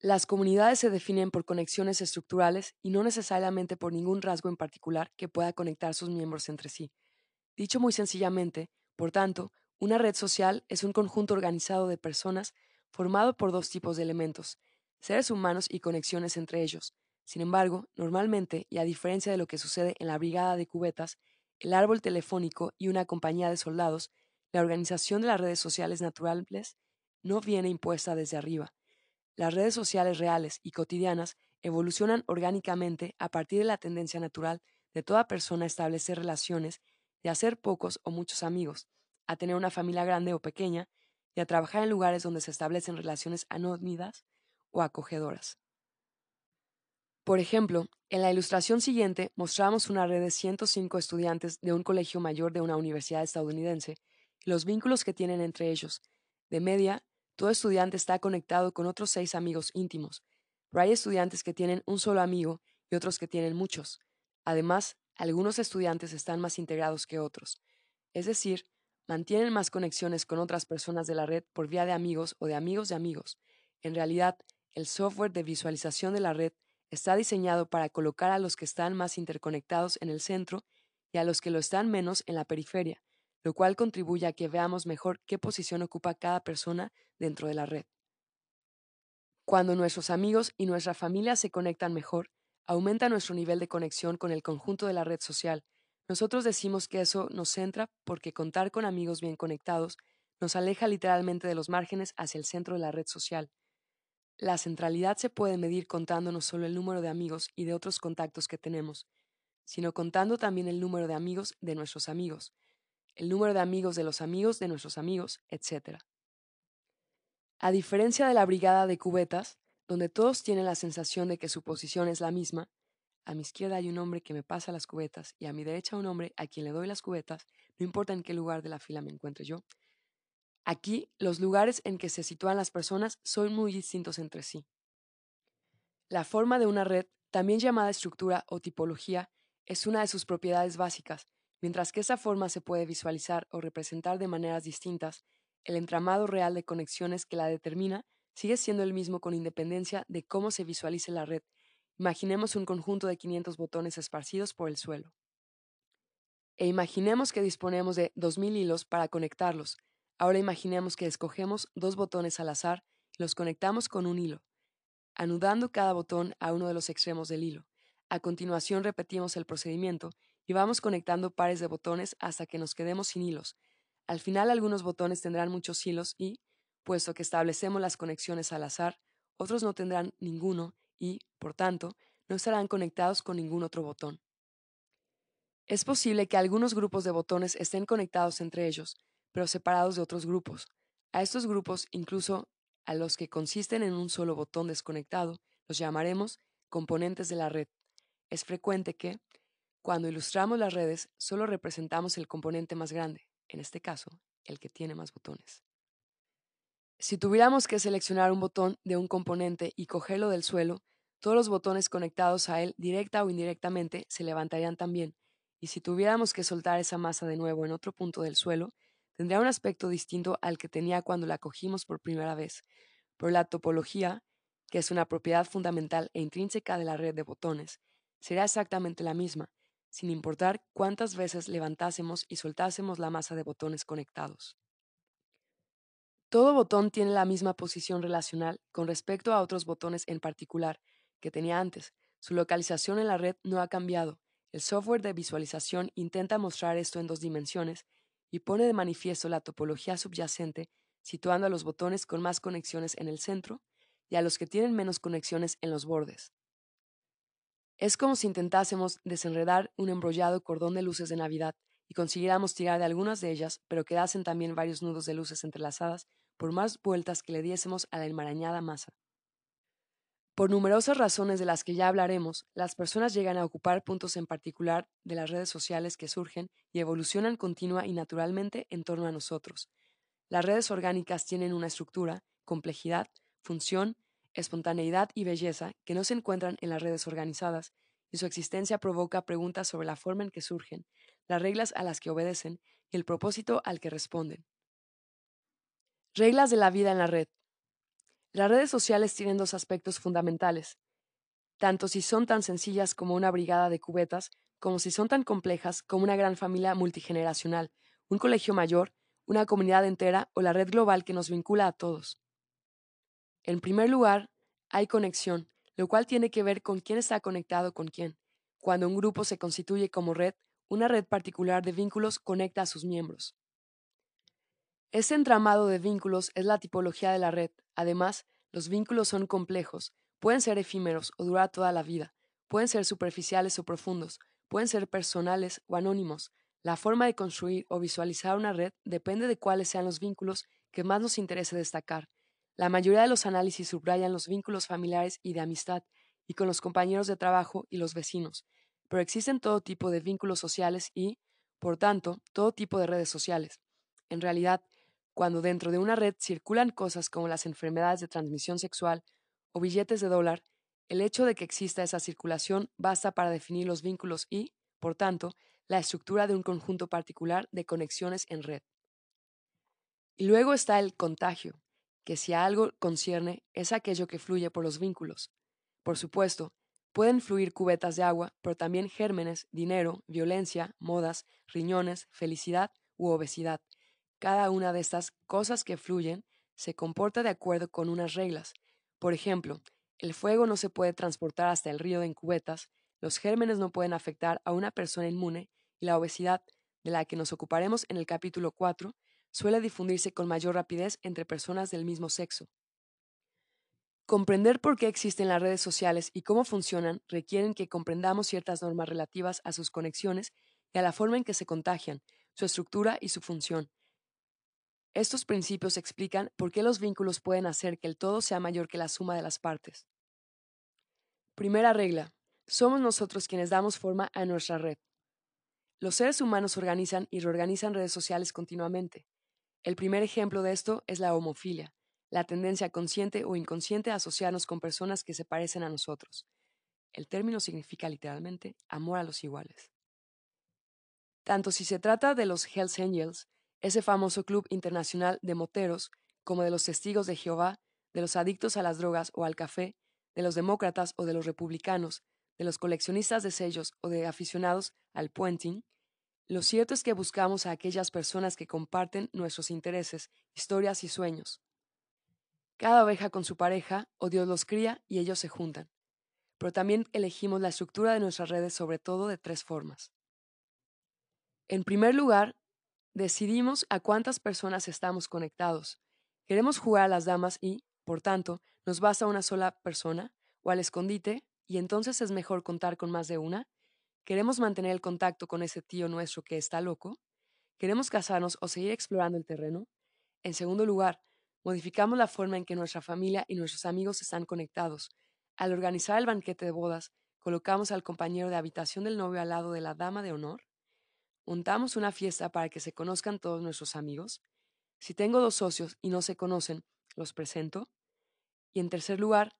Las comunidades se definen por conexiones estructurales y no necesariamente por ningún rasgo en particular que pueda conectar sus miembros entre sí. Dicho muy sencillamente, por tanto, una red social es un conjunto organizado de personas formado por dos tipos de elementos, seres humanos y conexiones entre ellos, sin embargo, normalmente, y a diferencia de lo que sucede en la brigada de cubetas, el árbol telefónico y una compañía de soldados, la organización de las redes sociales naturales no viene impuesta desde arriba. Las redes sociales reales y cotidianas evolucionan orgánicamente a partir de la tendencia natural de toda persona a establecer relaciones, de hacer pocos o muchos amigos, a tener una familia grande o pequeña y a trabajar en lugares donde se establecen relaciones anónimas o acogedoras. Por ejemplo, en la ilustración siguiente mostramos una red de 105 estudiantes de un colegio mayor de una universidad estadounidense y los vínculos que tienen entre ellos. De media, todo estudiante está conectado con otros seis amigos íntimos, pero hay estudiantes que tienen un solo amigo y otros que tienen muchos. Además, algunos estudiantes están más integrados que otros, es decir, mantienen más conexiones con otras personas de la red por vía de amigos o de amigos de amigos. En realidad, el software de visualización de la red Está diseñado para colocar a los que están más interconectados en el centro y a los que lo están menos en la periferia, lo cual contribuye a que veamos mejor qué posición ocupa cada persona dentro de la red. Cuando nuestros amigos y nuestra familia se conectan mejor, aumenta nuestro nivel de conexión con el conjunto de la red social. Nosotros decimos que eso nos centra porque contar con amigos bien conectados nos aleja literalmente de los márgenes hacia el centro de la red social. La centralidad se puede medir contando no solo el número de amigos y de otros contactos que tenemos, sino contando también el número de amigos de nuestros amigos, el número de amigos de los amigos de nuestros amigos, etc. A diferencia de la brigada de cubetas, donde todos tienen la sensación de que su posición es la misma, a mi izquierda hay un hombre que me pasa las cubetas y a mi derecha un hombre a quien le doy las cubetas, no importa en qué lugar de la fila me encuentre yo, Aquí, los lugares en que se sitúan las personas son muy distintos entre sí. La forma de una red, también llamada estructura o tipología, es una de sus propiedades básicas. Mientras que esa forma se puede visualizar o representar de maneras distintas, el entramado real de conexiones que la determina sigue siendo el mismo con independencia de cómo se visualice la red. Imaginemos un conjunto de 500 botones esparcidos por el suelo. E imaginemos que disponemos de 2.000 hilos para conectarlos, Ahora imaginemos que escogemos dos botones al azar y los conectamos con un hilo, anudando cada botón a uno de los extremos del hilo. A continuación repetimos el procedimiento y vamos conectando pares de botones hasta que nos quedemos sin hilos. Al final algunos botones tendrán muchos hilos y, puesto que establecemos las conexiones al azar, otros no tendrán ninguno y, por tanto, no estarán conectados con ningún otro botón. Es posible que algunos grupos de botones estén conectados entre ellos, pero separados de otros grupos. A estos grupos, incluso a los que consisten en un solo botón desconectado, los llamaremos componentes de la red. Es frecuente que, cuando ilustramos las redes, solo representamos el componente más grande, en este caso, el que tiene más botones. Si tuviéramos que seleccionar un botón de un componente y cogerlo del suelo, todos los botones conectados a él, directa o indirectamente, se levantarían también, y si tuviéramos que soltar esa masa de nuevo en otro punto del suelo, tendría un aspecto distinto al que tenía cuando la cogimos por primera vez. Pero la topología, que es una propiedad fundamental e intrínseca de la red de botones, será exactamente la misma, sin importar cuántas veces levantásemos y soltásemos la masa de botones conectados. Todo botón tiene la misma posición relacional con respecto a otros botones en particular que tenía antes. Su localización en la red no ha cambiado, el software de visualización intenta mostrar esto en dos dimensiones y pone de manifiesto la topología subyacente, situando a los botones con más conexiones en el centro y a los que tienen menos conexiones en los bordes. Es como si intentásemos desenredar un embrollado cordón de luces de Navidad y consiguiéramos tirar de algunas de ellas, pero quedasen también varios nudos de luces entrelazadas por más vueltas que le diésemos a la enmarañada masa. Por numerosas razones de las que ya hablaremos, las personas llegan a ocupar puntos en particular de las redes sociales que surgen y evolucionan continua y naturalmente en torno a nosotros. Las redes orgánicas tienen una estructura, complejidad, función, espontaneidad y belleza que no se encuentran en las redes organizadas, y su existencia provoca preguntas sobre la forma en que surgen, las reglas a las que obedecen y el propósito al que responden. Reglas de la vida en la red. Las redes sociales tienen dos aspectos fundamentales, tanto si son tan sencillas como una brigada de cubetas, como si son tan complejas como una gran familia multigeneracional, un colegio mayor, una comunidad entera o la red global que nos vincula a todos. En primer lugar, hay conexión, lo cual tiene que ver con quién está conectado con quién. Cuando un grupo se constituye como red, una red particular de vínculos conecta a sus miembros. Ese entramado de vínculos es la tipología de la red, Además, los vínculos son complejos, pueden ser efímeros o durar toda la vida, pueden ser superficiales o profundos, pueden ser personales o anónimos. La forma de construir o visualizar una red depende de cuáles sean los vínculos que más nos interese destacar. La mayoría de los análisis subrayan los vínculos familiares y de amistad, y con los compañeros de trabajo y los vecinos, pero existen todo tipo de vínculos sociales y, por tanto, todo tipo de redes sociales. En realidad, cuando dentro de una red circulan cosas como las enfermedades de transmisión sexual o billetes de dólar, el hecho de que exista esa circulación basta para definir los vínculos y, por tanto, la estructura de un conjunto particular de conexiones en red. Y luego está el contagio, que si a algo concierne es aquello que fluye por los vínculos. Por supuesto, pueden fluir cubetas de agua, pero también gérmenes, dinero, violencia, modas, riñones, felicidad u obesidad, cada una de estas cosas que fluyen se comporta de acuerdo con unas reglas. Por ejemplo, el fuego no se puede transportar hasta el río en cubetas, los gérmenes no pueden afectar a una persona inmune y la obesidad, de la que nos ocuparemos en el capítulo 4, suele difundirse con mayor rapidez entre personas del mismo sexo. Comprender por qué existen las redes sociales y cómo funcionan requieren que comprendamos ciertas normas relativas a sus conexiones y a la forma en que se contagian, su estructura y su función, estos principios explican por qué los vínculos pueden hacer que el todo sea mayor que la suma de las partes. Primera regla. Somos nosotros quienes damos forma a nuestra red. Los seres humanos organizan y reorganizan redes sociales continuamente. El primer ejemplo de esto es la homofilia, la tendencia consciente o inconsciente a asociarnos con personas que se parecen a nosotros. El término significa literalmente amor a los iguales. Tanto si se trata de los Hells Angels, ese famoso club internacional de moteros, como de los testigos de Jehová, de los adictos a las drogas o al café, de los demócratas o de los republicanos, de los coleccionistas de sellos o de aficionados al puenting, lo cierto es que buscamos a aquellas personas que comparten nuestros intereses, historias y sueños. Cada oveja con su pareja, o Dios los cría y ellos se juntan. Pero también elegimos la estructura de nuestras redes sobre todo de tres formas. En primer lugar, decidimos a cuántas personas estamos conectados. Queremos jugar a las damas y, por tanto, nos basta una sola persona o al escondite y entonces es mejor contar con más de una. ¿Queremos mantener el contacto con ese tío nuestro que está loco? ¿Queremos casarnos o seguir explorando el terreno? En segundo lugar, modificamos la forma en que nuestra familia y nuestros amigos están conectados. Al organizar el banquete de bodas, colocamos al compañero de habitación del novio al lado de la dama de honor. Montamos una fiesta para que se conozcan todos nuestros amigos. Si tengo dos socios y no se conocen, los presento. Y en tercer lugar,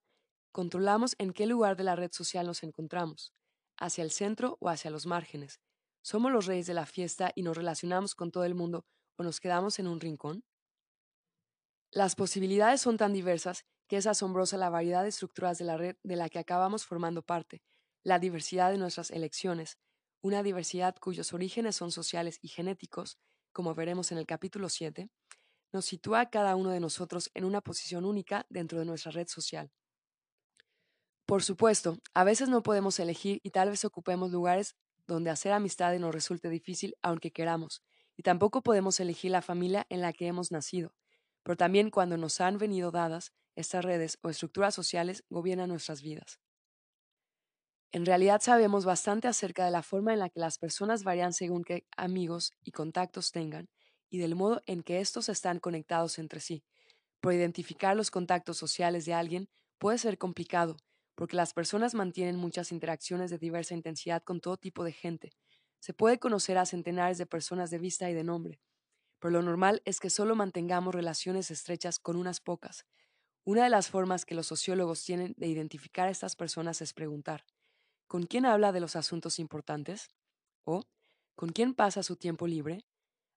controlamos en qué lugar de la red social nos encontramos hacia el centro o hacia los márgenes. ¿Somos los reyes de la fiesta y nos relacionamos con todo el mundo o nos quedamos en un rincón? Las posibilidades son tan diversas que es asombrosa la variedad de estructuras de la red de la que acabamos formando parte, la diversidad de nuestras elecciones, una diversidad cuyos orígenes son sociales y genéticos, como veremos en el capítulo 7, nos sitúa a cada uno de nosotros en una posición única dentro de nuestra red social. Por supuesto, a veces no podemos elegir y tal vez ocupemos lugares donde hacer amistades nos resulte difícil aunque queramos, y tampoco podemos elegir la familia en la que hemos nacido, pero también cuando nos han venido dadas, estas redes o estructuras sociales gobiernan nuestras vidas. En realidad sabemos bastante acerca de la forma en la que las personas varían según qué amigos y contactos tengan y del modo en que estos están conectados entre sí. Por identificar los contactos sociales de alguien puede ser complicado, porque las personas mantienen muchas interacciones de diversa intensidad con todo tipo de gente. Se puede conocer a centenares de personas de vista y de nombre, pero lo normal es que solo mantengamos relaciones estrechas con unas pocas. Una de las formas que los sociólogos tienen de identificar a estas personas es preguntar, ¿con quién habla de los asuntos importantes? ¿O con quién pasa su tiempo libre?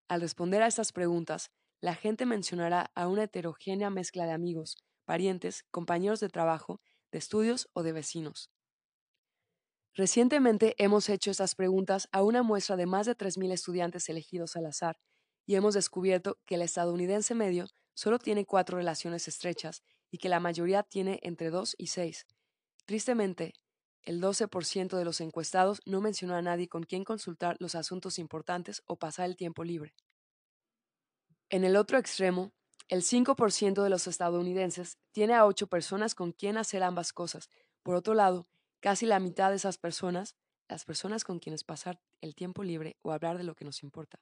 Al responder a estas preguntas, la gente mencionará a una heterogénea mezcla de amigos, parientes, compañeros de trabajo de estudios o de vecinos. Recientemente hemos hecho estas preguntas a una muestra de más de 3.000 estudiantes elegidos al azar y hemos descubierto que el estadounidense medio solo tiene cuatro relaciones estrechas y que la mayoría tiene entre dos y seis. Tristemente, el 12% de los encuestados no mencionó a nadie con quien consultar los asuntos importantes o pasar el tiempo libre. En el otro extremo, el 5% de los estadounidenses tiene a ocho personas con quien hacer ambas cosas. Por otro lado, casi la mitad de esas personas, las personas con quienes pasar el tiempo libre o hablar de lo que nos importa,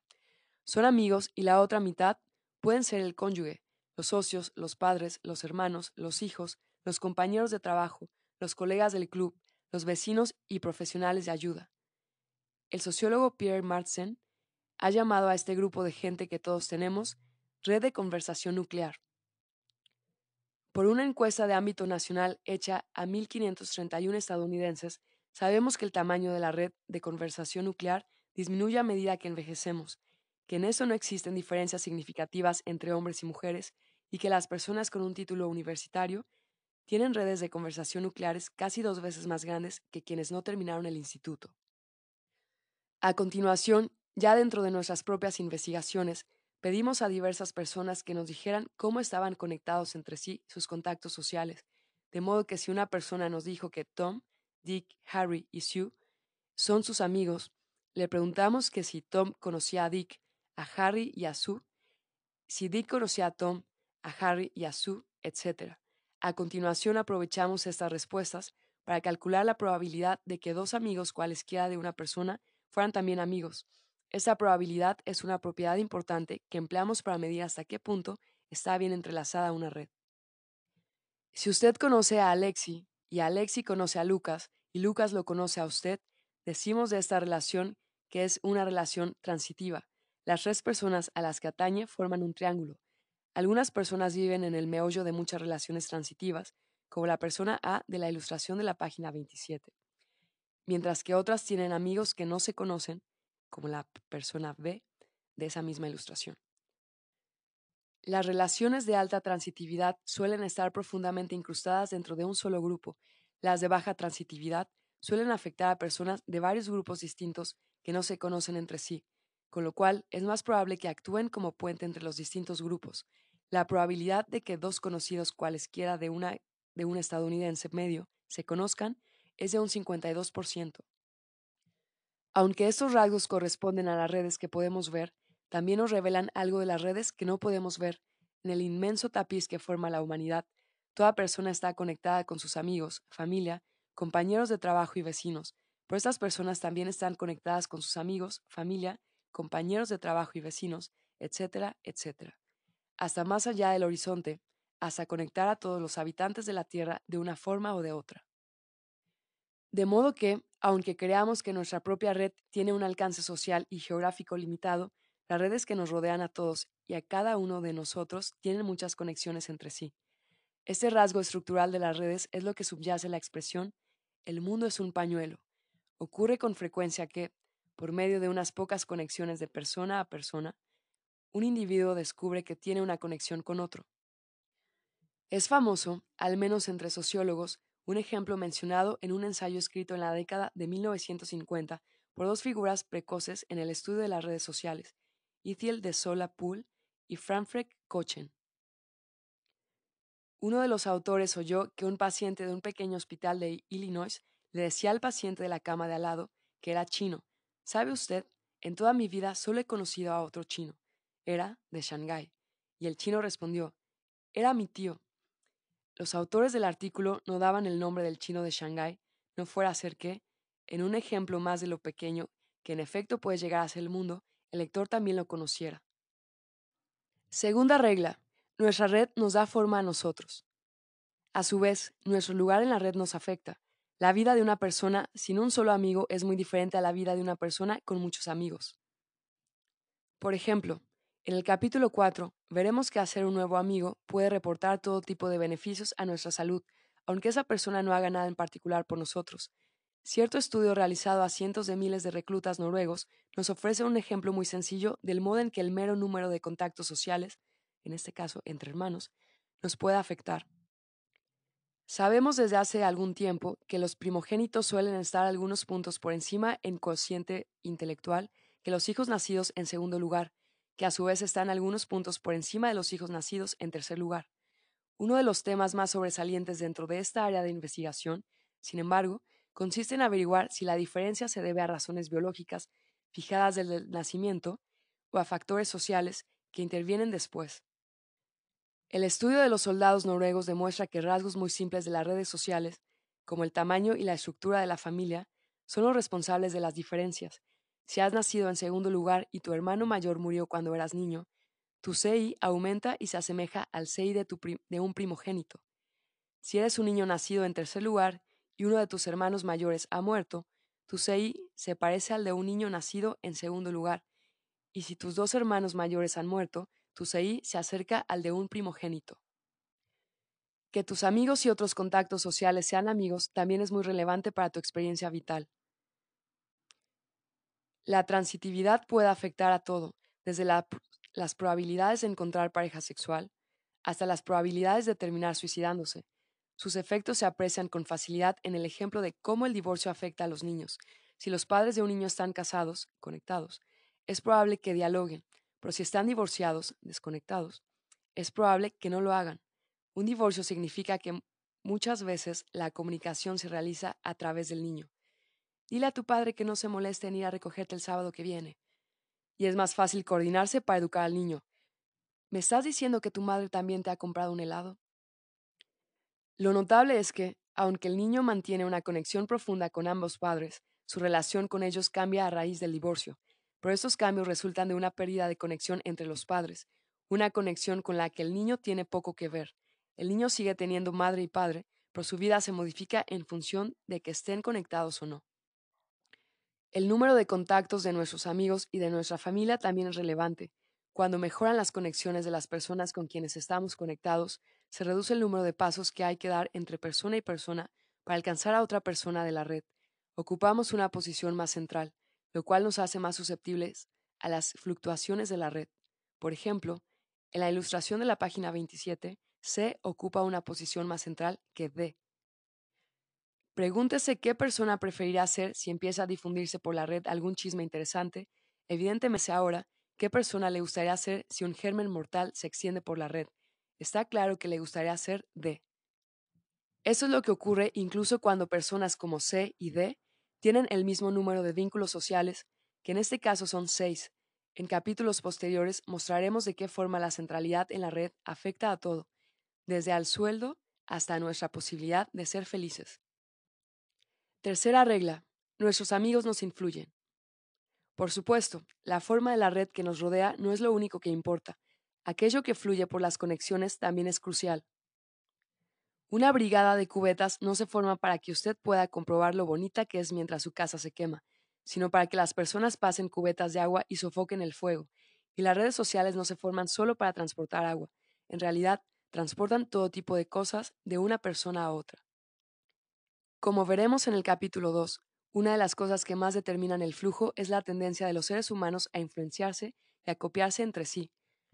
son amigos y la otra mitad pueden ser el cónyuge, los socios, los padres, los hermanos, los hijos, los compañeros de trabajo, los colegas del club, los vecinos y profesionales de ayuda. El sociólogo Pierre Martzen ha llamado a este grupo de gente que todos tenemos Red de Conversación Nuclear. Por una encuesta de ámbito nacional hecha a 1.531 estadounidenses, sabemos que el tamaño de la red de conversación nuclear disminuye a medida que envejecemos, que en eso no existen diferencias significativas entre hombres y mujeres y que las personas con un título universitario tienen redes de conversación nucleares casi dos veces más grandes que quienes no terminaron el instituto. A continuación, ya dentro de nuestras propias investigaciones, Pedimos a diversas personas que nos dijeran cómo estaban conectados entre sí sus contactos sociales, de modo que si una persona nos dijo que Tom, Dick, Harry y Sue son sus amigos, le preguntamos que si Tom conocía a Dick, a Harry y a Sue, si Dick conocía a Tom, a Harry y a Sue, etc. A continuación aprovechamos estas respuestas para calcular la probabilidad de que dos amigos cualesquiera de una persona fueran también amigos, esta probabilidad es una propiedad importante que empleamos para medir hasta qué punto está bien entrelazada una red. Si usted conoce a Alexi y Alexi conoce a Lucas y Lucas lo conoce a usted, decimos de esta relación que es una relación transitiva. Las tres personas a las que atañe forman un triángulo. Algunas personas viven en el meollo de muchas relaciones transitivas, como la persona A de la ilustración de la página 27, mientras que otras tienen amigos que no se conocen como la persona B de esa misma ilustración. Las relaciones de alta transitividad suelen estar profundamente incrustadas dentro de un solo grupo. Las de baja transitividad suelen afectar a personas de varios grupos distintos que no se conocen entre sí, con lo cual es más probable que actúen como puente entre los distintos grupos. La probabilidad de que dos conocidos cualesquiera de, una, de un estadounidense medio se conozcan es de un 52%. Aunque estos rasgos corresponden a las redes que podemos ver, también nos revelan algo de las redes que no podemos ver. En el inmenso tapiz que forma la humanidad, toda persona está conectada con sus amigos, familia, compañeros de trabajo y vecinos, pero estas personas también están conectadas con sus amigos, familia, compañeros de trabajo y vecinos, etcétera, etcétera. Hasta más allá del horizonte, hasta conectar a todos los habitantes de la Tierra de una forma o de otra. De modo que, aunque creamos que nuestra propia red tiene un alcance social y geográfico limitado, las redes que nos rodean a todos y a cada uno de nosotros tienen muchas conexiones entre sí. Este rasgo estructural de las redes es lo que subyace la expresión el mundo es un pañuelo. Ocurre con frecuencia que, por medio de unas pocas conexiones de persona a persona, un individuo descubre que tiene una conexión con otro. Es famoso, al menos entre sociólogos, un ejemplo mencionado en un ensayo escrito en la década de 1950 por dos figuras precoces en el estudio de las redes sociales, Ithiel de Sola Pool y Franfrek Kochen. Uno de los autores oyó que un paciente de un pequeño hospital de Illinois le decía al paciente de la cama de al lado que era chino. ¿Sabe usted? En toda mi vida solo he conocido a otro chino. Era de Shanghái. Y el chino respondió, era mi tío. Los autores del artículo no daban el nombre del chino de Shanghái, no fuera a ser que, en un ejemplo más de lo pequeño que en efecto puede llegar a ser el mundo, el lector también lo conociera. Segunda regla. Nuestra red nos da forma a nosotros. A su vez, nuestro lugar en la red nos afecta. La vida de una persona sin un solo amigo es muy diferente a la vida de una persona con muchos amigos. Por ejemplo, en el capítulo 4 veremos que hacer un nuevo amigo puede reportar todo tipo de beneficios a nuestra salud, aunque esa persona no haga nada en particular por nosotros. Cierto estudio realizado a cientos de miles de reclutas noruegos nos ofrece un ejemplo muy sencillo del modo en que el mero número de contactos sociales, en este caso entre hermanos, nos puede afectar. Sabemos desde hace algún tiempo que los primogénitos suelen estar algunos puntos por encima en cociente intelectual que los hijos nacidos en segundo lugar, que a su vez están algunos puntos por encima de los hijos nacidos en tercer lugar. Uno de los temas más sobresalientes dentro de esta área de investigación, sin embargo, consiste en averiguar si la diferencia se debe a razones biológicas fijadas desde el nacimiento o a factores sociales que intervienen después. El estudio de los soldados noruegos demuestra que rasgos muy simples de las redes sociales, como el tamaño y la estructura de la familia, son los responsables de las diferencias, si has nacido en segundo lugar y tu hermano mayor murió cuando eras niño, tu CI aumenta y se asemeja al CI de, de un primogénito. Si eres un niño nacido en tercer lugar y uno de tus hermanos mayores ha muerto, tu CI se parece al de un niño nacido en segundo lugar. Y si tus dos hermanos mayores han muerto, tu CI se acerca al de un primogénito. Que tus amigos y otros contactos sociales sean amigos también es muy relevante para tu experiencia vital. La transitividad puede afectar a todo, desde las probabilidades de encontrar pareja sexual hasta las probabilidades de terminar suicidándose. Sus efectos se aprecian con facilidad en el ejemplo de cómo el divorcio afecta a los niños. Si los padres de un niño están casados, conectados, es probable que dialoguen, pero si están divorciados, desconectados, es probable que no lo hagan. Un divorcio significa que muchas veces la comunicación se realiza a través del niño. Dile a tu padre que no se moleste en ir a recogerte el sábado que viene. Y es más fácil coordinarse para educar al niño. ¿Me estás diciendo que tu madre también te ha comprado un helado? Lo notable es que, aunque el niño mantiene una conexión profunda con ambos padres, su relación con ellos cambia a raíz del divorcio, pero estos cambios resultan de una pérdida de conexión entre los padres, una conexión con la que el niño tiene poco que ver. El niño sigue teniendo madre y padre, pero su vida se modifica en función de que estén conectados o no. El número de contactos de nuestros amigos y de nuestra familia también es relevante. Cuando mejoran las conexiones de las personas con quienes estamos conectados, se reduce el número de pasos que hay que dar entre persona y persona para alcanzar a otra persona de la red. Ocupamos una posición más central, lo cual nos hace más susceptibles a las fluctuaciones de la red. Por ejemplo, en la ilustración de la página 27, C ocupa una posición más central que D. Pregúntese qué persona preferirá ser si empieza a difundirse por la red algún chisme interesante. Evidentemente ahora qué persona le gustaría ser si un germen mortal se extiende por la red. Está claro que le gustaría ser D. Eso es lo que ocurre incluso cuando personas como C y D tienen el mismo número de vínculos sociales, que en este caso son seis. En capítulos posteriores mostraremos de qué forma la centralidad en la red afecta a todo, desde al sueldo hasta nuestra posibilidad de ser felices. Tercera regla. nuestros amigos nos influyen. Por supuesto, la forma de la red que nos rodea no es lo único que importa. Aquello que fluye por las conexiones también es crucial. Una brigada de cubetas no se forma para que usted pueda comprobar lo bonita que es mientras su casa se quema, sino para que las personas pasen cubetas de agua y sofoquen el fuego. Y las redes sociales no se forman solo para transportar agua. En realidad, transportan todo tipo de cosas de una persona a otra. Como veremos en el capítulo 2, una de las cosas que más determinan el flujo es la tendencia de los seres humanos a influenciarse y a copiarse entre sí.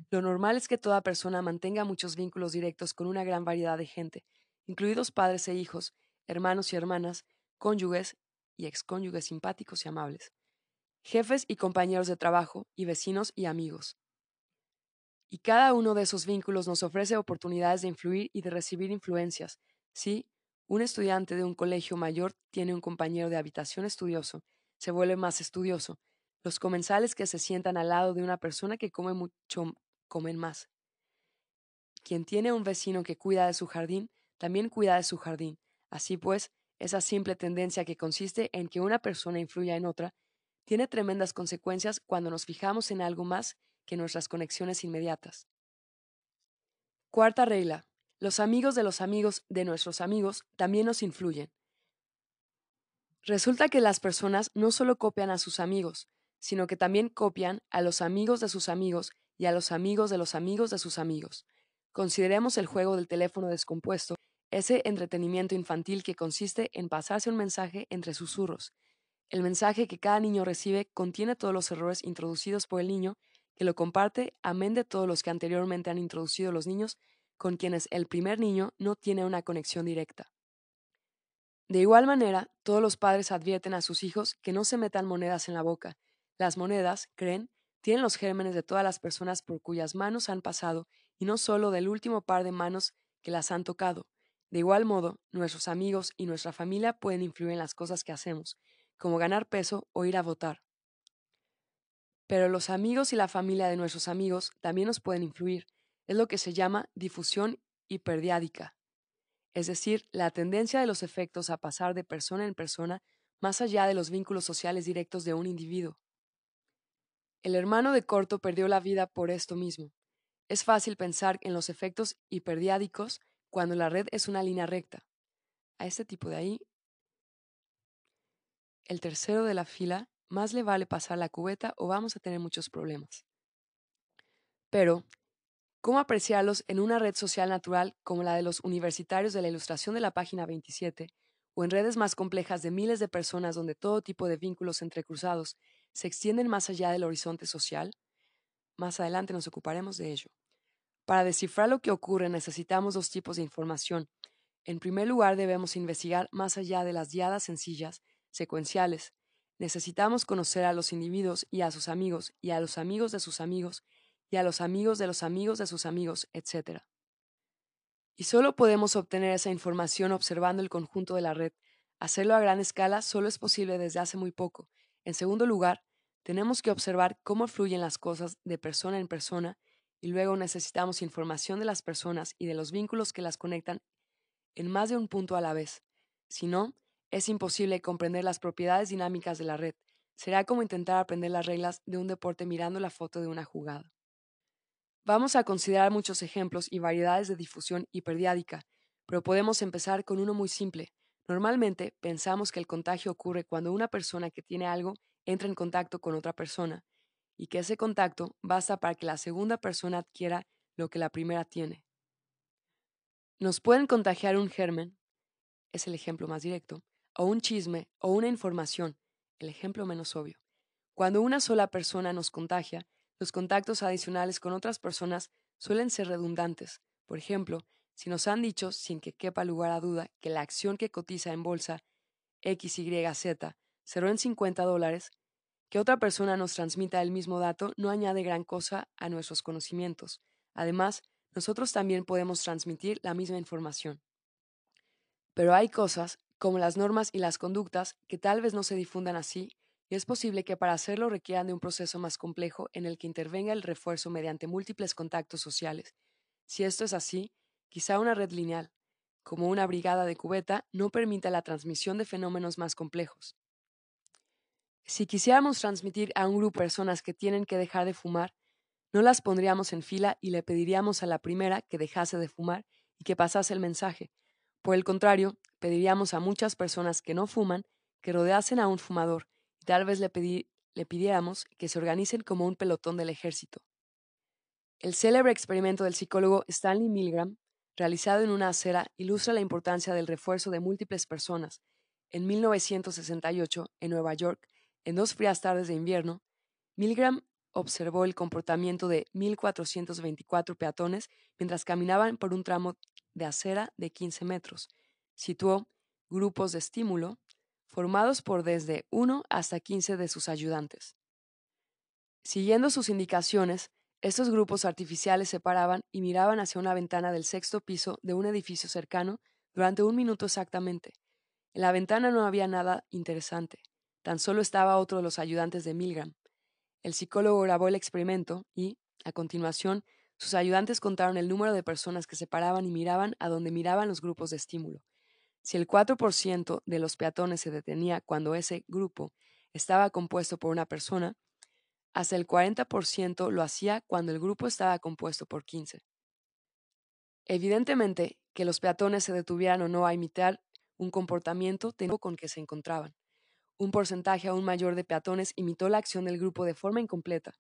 Lo normal es que toda persona mantenga muchos vínculos directos con una gran variedad de gente, incluidos padres e hijos, hermanos y hermanas, cónyuges y excónyuges simpáticos y amables, jefes y compañeros de trabajo, y vecinos y amigos. Y cada uno de esos vínculos nos ofrece oportunidades de influir y de recibir influencias. Si un estudiante de un colegio mayor tiene un compañero de habitación estudioso, se vuelve más estudioso. Los comensales que se sientan al lado de una persona que come mucho comen más. Quien tiene un vecino que cuida de su jardín también cuida de su jardín. Así pues, esa simple tendencia que consiste en que una persona influya en otra, tiene tremendas consecuencias cuando nos fijamos en algo más que nuestras conexiones inmediatas. Cuarta regla. Los amigos de los amigos de nuestros amigos también nos influyen. Resulta que las personas no solo copian a sus amigos, sino que también copian a los amigos de sus amigos y a los amigos de los amigos de sus amigos. Consideremos el juego del teléfono descompuesto ese entretenimiento infantil que consiste en pasarse un mensaje entre susurros. El mensaje que cada niño recibe contiene todos los errores introducidos por el niño, que lo comparte, amén de todos los que anteriormente han introducido los niños, con quienes el primer niño no tiene una conexión directa. De igual manera, todos los padres advierten a sus hijos que no se metan monedas en la boca. Las monedas, creen, tienen los gérmenes de todas las personas por cuyas manos han pasado y no solo del último par de manos que las han tocado. De igual modo, nuestros amigos y nuestra familia pueden influir en las cosas que hacemos, como ganar peso o ir a votar. Pero los amigos y la familia de nuestros amigos también nos pueden influir. Es lo que se llama difusión hiperdiádica, es decir, la tendencia de los efectos a pasar de persona en persona más allá de los vínculos sociales directos de un individuo. El hermano de Corto perdió la vida por esto mismo. Es fácil pensar en los efectos hiperdiádicos cuando la red es una línea recta. A este tipo de ahí, el tercero de la fila, más le vale pasar la cubeta o vamos a tener muchos problemas. Pero, ¿cómo apreciarlos en una red social natural como la de los universitarios de la ilustración de la página 27 o en redes más complejas de miles de personas donde todo tipo de vínculos entrecruzados se extienden más allá del horizonte social? Más adelante nos ocuparemos de ello. Para descifrar lo que ocurre necesitamos dos tipos de información. En primer lugar, debemos investigar más allá de las diadas sencillas, secuenciales. Necesitamos conocer a los individuos y a sus amigos, y a los amigos de sus amigos, y a los amigos de los amigos de sus amigos, etc. Y solo podemos obtener esa información observando el conjunto de la red. Hacerlo a gran escala solo es posible desde hace muy poco. En segundo lugar, tenemos que observar cómo fluyen las cosas de persona en persona y luego necesitamos información de las personas y de los vínculos que las conectan en más de un punto a la vez. Si no, es imposible comprender las propiedades dinámicas de la red. Será como intentar aprender las reglas de un deporte mirando la foto de una jugada. Vamos a considerar muchos ejemplos y variedades de difusión hiperdiádica, pero podemos empezar con uno muy simple. Normalmente pensamos que el contagio ocurre cuando una persona que tiene algo entra en contacto con otra persona, y que ese contacto basta para que la segunda persona adquiera lo que la primera tiene. Nos pueden contagiar un germen, es el ejemplo más directo, o un chisme o una información, el ejemplo menos obvio. Cuando una sola persona nos contagia, los contactos adicionales con otras personas suelen ser redundantes. Por ejemplo, si nos han dicho, sin que quepa lugar a duda, que la acción que cotiza en bolsa XYZ cerró en 50 dólares, que otra persona nos transmita el mismo dato no añade gran cosa a nuestros conocimientos. Además, nosotros también podemos transmitir la misma información. Pero hay cosas, como las normas y las conductas, que tal vez no se difundan así, y es posible que para hacerlo requieran de un proceso más complejo en el que intervenga el refuerzo mediante múltiples contactos sociales. Si esto es así, quizá una red lineal, como una brigada de cubeta, no permita la transmisión de fenómenos más complejos. Si quisiéramos transmitir a un grupo personas que tienen que dejar de fumar, no las pondríamos en fila y le pediríamos a la primera que dejase de fumar y que pasase el mensaje. Por el contrario, pediríamos a muchas personas que no fuman que rodeasen a un fumador y tal vez le, le pidiéramos que se organicen como un pelotón del ejército. El célebre experimento del psicólogo Stanley Milgram, realizado en una acera, ilustra la importancia del refuerzo de múltiples personas. En 1968, en Nueva York, en dos frías tardes de invierno, Milgram observó el comportamiento de 1.424 peatones mientras caminaban por un tramo de acera de 15 metros. Situó grupos de estímulo formados por desde 1 hasta 15 de sus ayudantes. Siguiendo sus indicaciones, estos grupos artificiales se paraban y miraban hacia una ventana del sexto piso de un edificio cercano durante un minuto exactamente. En la ventana no había nada interesante. Tan solo estaba otro de los ayudantes de Milgram. El psicólogo grabó el experimento y, a continuación, sus ayudantes contaron el número de personas que se paraban y miraban a donde miraban los grupos de estímulo. Si el 4% de los peatones se detenía cuando ese grupo estaba compuesto por una persona, hasta el 40% lo hacía cuando el grupo estaba compuesto por 15. Evidentemente, que los peatones se detuvieran o no a imitar un comportamiento tenía con que se encontraban. Un porcentaje aún mayor de peatones imitó la acción del grupo de forma incompleta.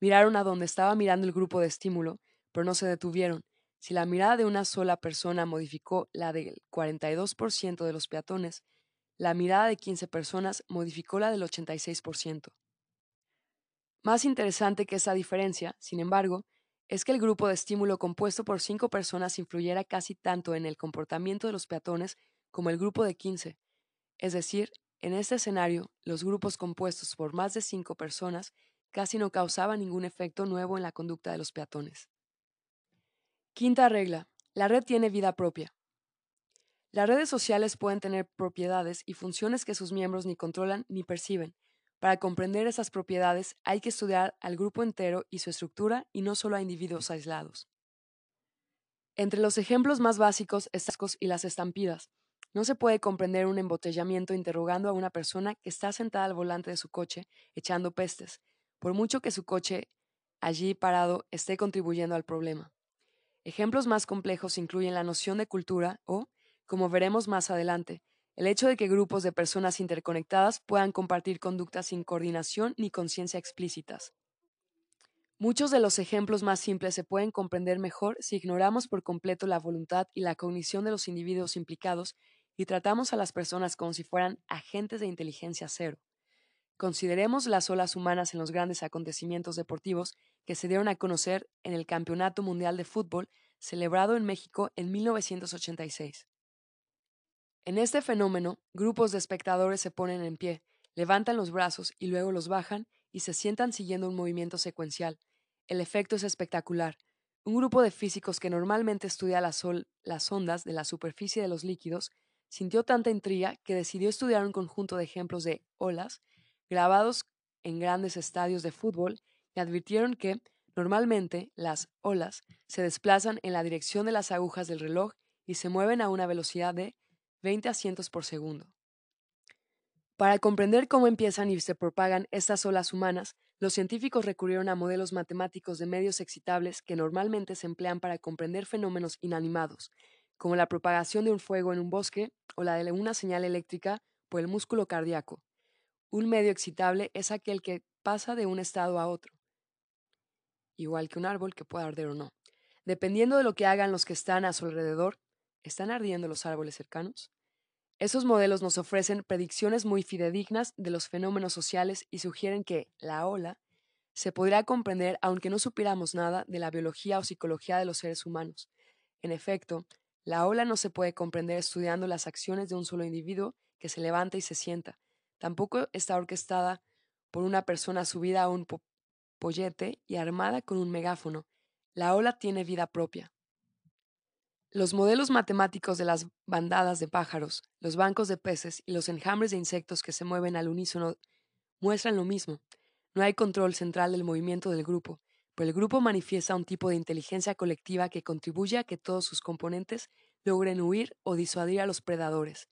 Miraron a donde estaba mirando el grupo de estímulo, pero no se detuvieron. Si la mirada de una sola persona modificó la del 42% de los peatones, la mirada de 15 personas modificó la del 86%. Más interesante que esa diferencia, sin embargo, es que el grupo de estímulo compuesto por cinco personas influyera casi tanto en el comportamiento de los peatones como el grupo de 15. Es decir, en este escenario, los grupos compuestos por más de cinco personas casi no causaban ningún efecto nuevo en la conducta de los peatones. Quinta regla. La red tiene vida propia. Las redes sociales pueden tener propiedades y funciones que sus miembros ni controlan ni perciben. Para comprender esas propiedades hay que estudiar al grupo entero y su estructura y no solo a individuos aislados. Entre los ejemplos más básicos están y las estampidas, no se puede comprender un embotellamiento interrogando a una persona que está sentada al volante de su coche echando pestes, por mucho que su coche allí parado esté contribuyendo al problema. Ejemplos más complejos incluyen la noción de cultura o, como veremos más adelante, el hecho de que grupos de personas interconectadas puedan compartir conductas sin coordinación ni conciencia explícitas. Muchos de los ejemplos más simples se pueden comprender mejor si ignoramos por completo la voluntad y la cognición de los individuos implicados y tratamos a las personas como si fueran agentes de inteligencia cero. Consideremos las olas humanas en los grandes acontecimientos deportivos que se dieron a conocer en el Campeonato Mundial de Fútbol celebrado en México en 1986. En este fenómeno, grupos de espectadores se ponen en pie, levantan los brazos y luego los bajan y se sientan siguiendo un movimiento secuencial. El efecto es espectacular. Un grupo de físicos que normalmente estudia las, las ondas de la superficie de los líquidos sintió tanta intriga que decidió estudiar un conjunto de ejemplos de olas grabados en grandes estadios de fútbol y advirtieron que, normalmente, las olas se desplazan en la dirección de las agujas del reloj y se mueven a una velocidad de 20 asientos por segundo. Para comprender cómo empiezan y se propagan estas olas humanas, los científicos recurrieron a modelos matemáticos de medios excitables que normalmente se emplean para comprender fenómenos inanimados, como la propagación de un fuego en un bosque o la de una señal eléctrica por el músculo cardíaco. Un medio excitable es aquel que pasa de un estado a otro, igual que un árbol que pueda arder o no. Dependiendo de lo que hagan los que están a su alrededor, ¿están ardiendo los árboles cercanos? Esos modelos nos ofrecen predicciones muy fidedignas de los fenómenos sociales y sugieren que la ola se podrá comprender aunque no supiéramos nada de la biología o psicología de los seres humanos. En efecto, la ola no se puede comprender estudiando las acciones de un solo individuo que se levanta y se sienta. Tampoco está orquestada por una persona subida a un pollete y armada con un megáfono. La ola tiene vida propia. Los modelos matemáticos de las bandadas de pájaros, los bancos de peces y los enjambres de insectos que se mueven al unísono muestran lo mismo. No hay control central del movimiento del grupo, pero el grupo manifiesta un tipo de inteligencia colectiva que contribuye a que todos sus componentes logren huir o disuadir a los predadores.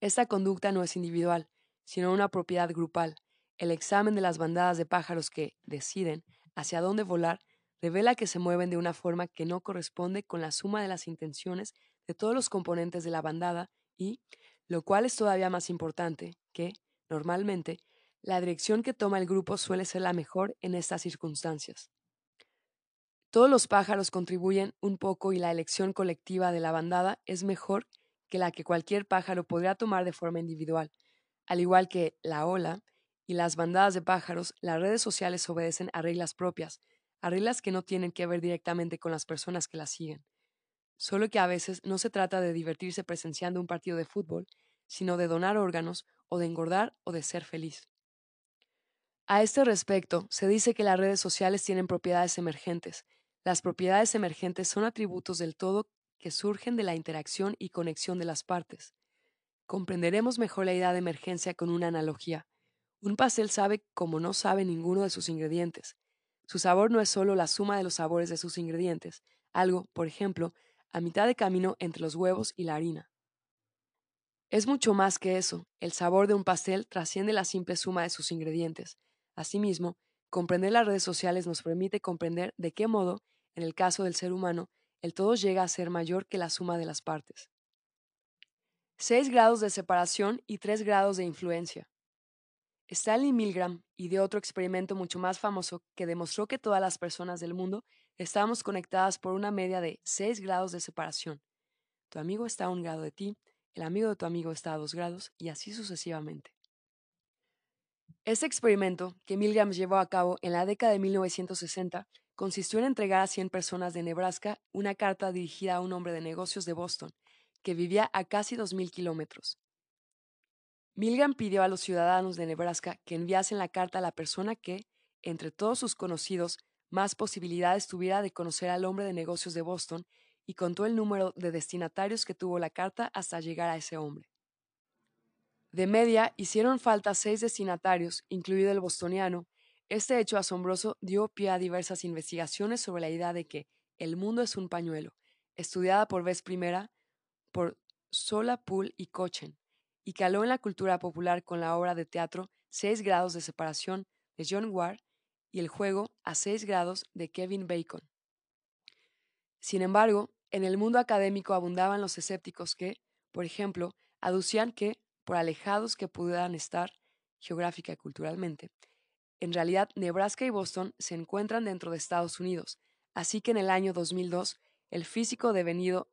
Esta conducta no es individual, sino una propiedad grupal. El examen de las bandadas de pájaros que deciden hacia dónde volar revela que se mueven de una forma que no corresponde con la suma de las intenciones de todos los componentes de la bandada y, lo cual es todavía más importante, que, normalmente, la dirección que toma el grupo suele ser la mejor en estas circunstancias. Todos los pájaros contribuyen un poco y la elección colectiva de la bandada es mejor que la que cualquier pájaro podría tomar de forma individual. Al igual que la ola y las bandadas de pájaros, las redes sociales obedecen a reglas propias, a reglas que no tienen que ver directamente con las personas que las siguen. Solo que a veces no se trata de divertirse presenciando un partido de fútbol, sino de donar órganos o de engordar o de ser feliz. A este respecto, se dice que las redes sociales tienen propiedades emergentes. Las propiedades emergentes son atributos del todo que surgen de la interacción y conexión de las partes. Comprenderemos mejor la idea de emergencia con una analogía. Un pastel sabe como no sabe ninguno de sus ingredientes. Su sabor no es solo la suma de los sabores de sus ingredientes, algo, por ejemplo, a mitad de camino entre los huevos y la harina. Es mucho más que eso, el sabor de un pastel trasciende la simple suma de sus ingredientes, Asimismo, comprender las redes sociales nos permite comprender de qué modo, en el caso del ser humano, el todo llega a ser mayor que la suma de las partes. 6 grados de separación y 3 grados de influencia. Stanley Milgram de otro experimento mucho más famoso que demostró que todas las personas del mundo estábamos conectadas por una media de 6 grados de separación. Tu amigo está a un grado de ti, el amigo de tu amigo está a 2 grados y así sucesivamente. Este experimento, que Milgram llevó a cabo en la década de 1960, consistió en entregar a 100 personas de Nebraska una carta dirigida a un hombre de negocios de Boston, que vivía a casi 2.000 kilómetros. Milgram pidió a los ciudadanos de Nebraska que enviasen la carta a la persona que, entre todos sus conocidos, más posibilidades tuviera de conocer al hombre de negocios de Boston y contó el número de destinatarios que tuvo la carta hasta llegar a ese hombre. De media, hicieron falta seis destinatarios, incluido el bostoniano. Este hecho asombroso dio pie a diversas investigaciones sobre la idea de que el mundo es un pañuelo, estudiada por vez primera por Sola Pool y Cochen, y caló en la cultura popular con la obra de teatro Seis grados de separación de John Ward y el juego A seis grados de Kevin Bacon. Sin embargo, en el mundo académico abundaban los escépticos que, por ejemplo, aducían que por alejados que pudieran estar geográfica y culturalmente. En realidad, Nebraska y Boston se encuentran dentro de Estados Unidos, así que en el año 2002, el físico devenido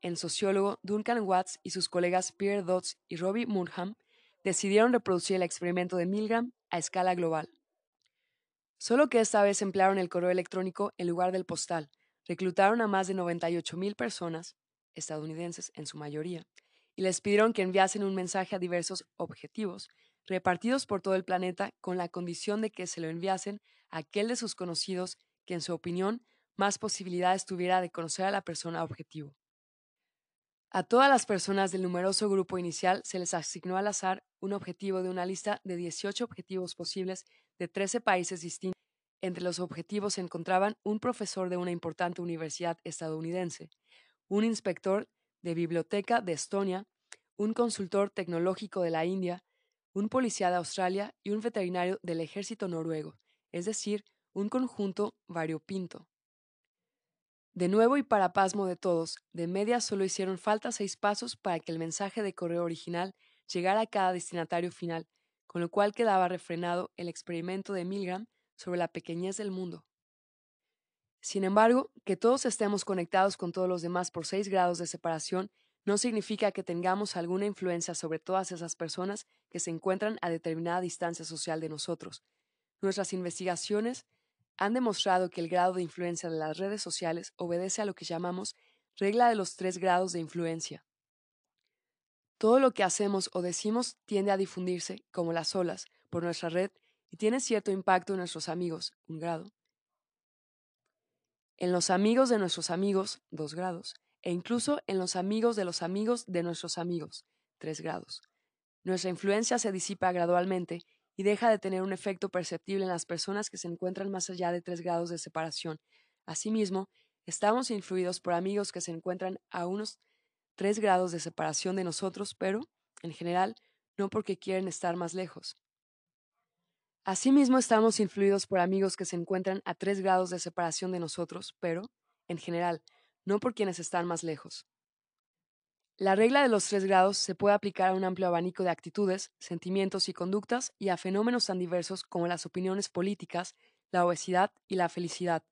en sociólogo Duncan Watts y sus colegas Pierre Dodds y Robbie Murnham decidieron reproducir el experimento de Milgram a escala global. Solo que esta vez emplearon el correo electrónico en lugar del postal, reclutaron a más de 98.000 personas, estadounidenses en su mayoría, y les pidieron que enviasen un mensaje a diversos objetivos, repartidos por todo el planeta, con la condición de que se lo enviasen a aquel de sus conocidos que, en su opinión, más posibilidades tuviera de conocer a la persona objetivo. A todas las personas del numeroso grupo inicial se les asignó al azar un objetivo de una lista de 18 objetivos posibles de 13 países distintos. Entre los objetivos se encontraban un profesor de una importante universidad estadounidense, un inspector de biblioteca de Estonia, un consultor tecnológico de la India, un policía de Australia y un veterinario del ejército noruego, es decir, un conjunto variopinto. De nuevo y para pasmo de todos, de media solo hicieron falta seis pasos para que el mensaje de correo original llegara a cada destinatario final, con lo cual quedaba refrenado el experimento de Milgram sobre la pequeñez del mundo. Sin embargo, que todos estemos conectados con todos los demás por seis grados de separación no significa que tengamos alguna influencia sobre todas esas personas que se encuentran a determinada distancia social de nosotros. Nuestras investigaciones han demostrado que el grado de influencia de las redes sociales obedece a lo que llamamos regla de los tres grados de influencia. Todo lo que hacemos o decimos tiende a difundirse, como las olas, por nuestra red y tiene cierto impacto en nuestros amigos, un grado, en los amigos de nuestros amigos, dos grados, e incluso en los amigos de los amigos de nuestros amigos, tres grados. Nuestra influencia se disipa gradualmente y deja de tener un efecto perceptible en las personas que se encuentran más allá de tres grados de separación. Asimismo, estamos influidos por amigos que se encuentran a unos tres grados de separación de nosotros, pero, en general, no porque quieren estar más lejos. Asimismo, estamos influidos por amigos que se encuentran a tres grados de separación de nosotros, pero, en general, no por quienes están más lejos. La regla de los tres grados se puede aplicar a un amplio abanico de actitudes, sentimientos y conductas y a fenómenos tan diversos como las opiniones políticas, la obesidad y la felicidad.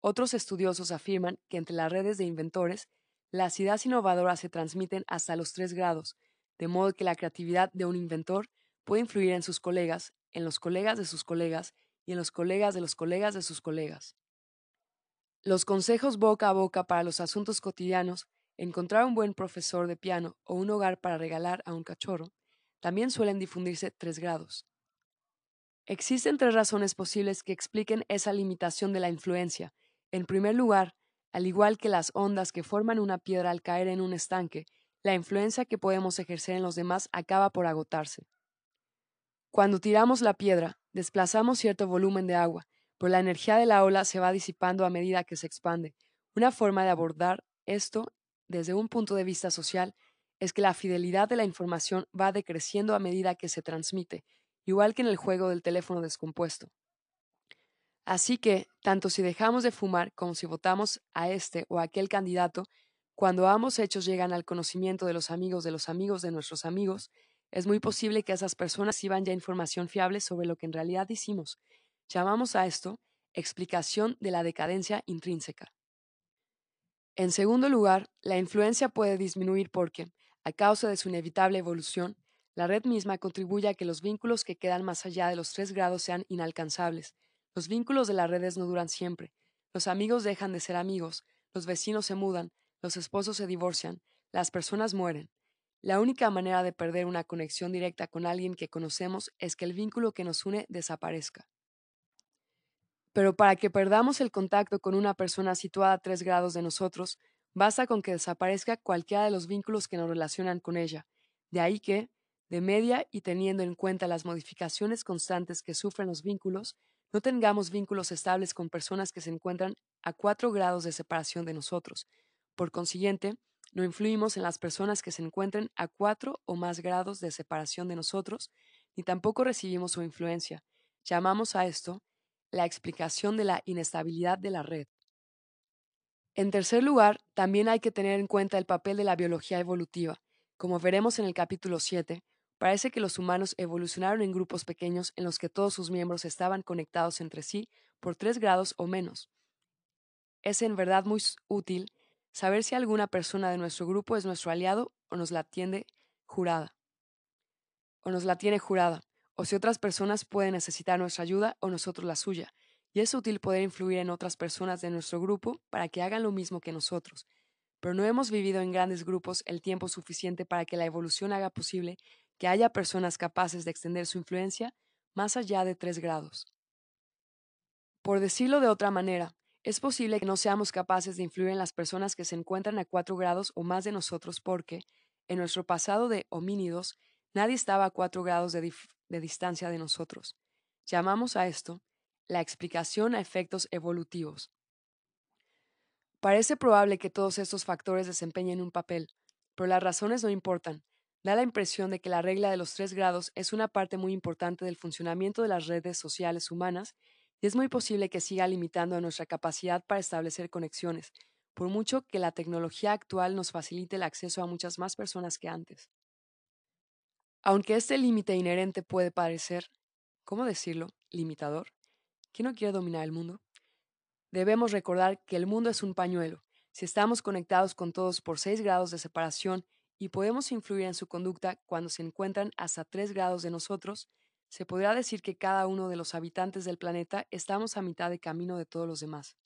Otros estudiosos afirman que entre las redes de inventores, las ideas innovadoras se transmiten hasta los tres grados, de modo que la creatividad de un inventor puede influir en sus colegas en los colegas de sus colegas y en los colegas de los colegas de sus colegas. Los consejos boca a boca para los asuntos cotidianos, encontrar un buen profesor de piano o un hogar para regalar a un cachorro, también suelen difundirse tres grados. Existen tres razones posibles que expliquen esa limitación de la influencia. En primer lugar, al igual que las ondas que forman una piedra al caer en un estanque, la influencia que podemos ejercer en los demás acaba por agotarse. Cuando tiramos la piedra, desplazamos cierto volumen de agua, pero la energía de la ola se va disipando a medida que se expande. Una forma de abordar esto desde un punto de vista social es que la fidelidad de la información va decreciendo a medida que se transmite, igual que en el juego del teléfono descompuesto. Así que, tanto si dejamos de fumar como si votamos a este o aquel candidato, cuando ambos hechos llegan al conocimiento de los amigos de los amigos de nuestros amigos, es muy posible que esas personas reciban ya información fiable sobre lo que en realidad hicimos. Llamamos a esto explicación de la decadencia intrínseca. En segundo lugar, la influencia puede disminuir porque, a causa de su inevitable evolución, la red misma contribuye a que los vínculos que quedan más allá de los tres grados sean inalcanzables. Los vínculos de las redes no duran siempre. Los amigos dejan de ser amigos, los vecinos se mudan, los esposos se divorcian, las personas mueren. La única manera de perder una conexión directa con alguien que conocemos es que el vínculo que nos une desaparezca. Pero para que perdamos el contacto con una persona situada a tres grados de nosotros, basta con que desaparezca cualquiera de los vínculos que nos relacionan con ella. De ahí que, de media y teniendo en cuenta las modificaciones constantes que sufren los vínculos, no tengamos vínculos estables con personas que se encuentran a cuatro grados de separación de nosotros. Por consiguiente, no influimos en las personas que se encuentren a cuatro o más grados de separación de nosotros, ni tampoco recibimos su influencia. Llamamos a esto la explicación de la inestabilidad de la red. En tercer lugar, también hay que tener en cuenta el papel de la biología evolutiva. Como veremos en el capítulo 7, parece que los humanos evolucionaron en grupos pequeños en los que todos sus miembros estaban conectados entre sí por tres grados o menos. Es en verdad muy útil saber si alguna persona de nuestro grupo es nuestro aliado o nos la tiende jurada. O nos la tiene jurada, o si otras personas pueden necesitar nuestra ayuda o nosotros la suya. Y es útil poder influir en otras personas de nuestro grupo para que hagan lo mismo que nosotros. Pero no hemos vivido en grandes grupos el tiempo suficiente para que la evolución haga posible que haya personas capaces de extender su influencia más allá de tres grados. Por decirlo de otra manera, es posible que no seamos capaces de influir en las personas que se encuentran a cuatro grados o más de nosotros porque, en nuestro pasado de homínidos, nadie estaba a cuatro grados de, distancia de nosotros. Llamamos a esto la explicación a efectos evolutivos. Parece probable que todos estos factores desempeñen un papel, pero las razones no importan. Da la impresión de que la regla de los tres grados es una parte muy importante del funcionamiento de las redes sociales humanas y es muy posible que siga limitando nuestra capacidad para establecer conexiones, por mucho que la tecnología actual nos facilite el acceso a muchas más personas que antes. Aunque este límite inherente puede parecer, ¿cómo decirlo?, limitador. ¿Quién no quiere dominar el mundo? Debemos recordar que el mundo es un pañuelo. Si estamos conectados con todos por 6 grados de separación y podemos influir en su conducta cuando se encuentran hasta 3 grados de nosotros, se podría decir que cada uno de los habitantes del planeta estamos a mitad de camino de todos los demás.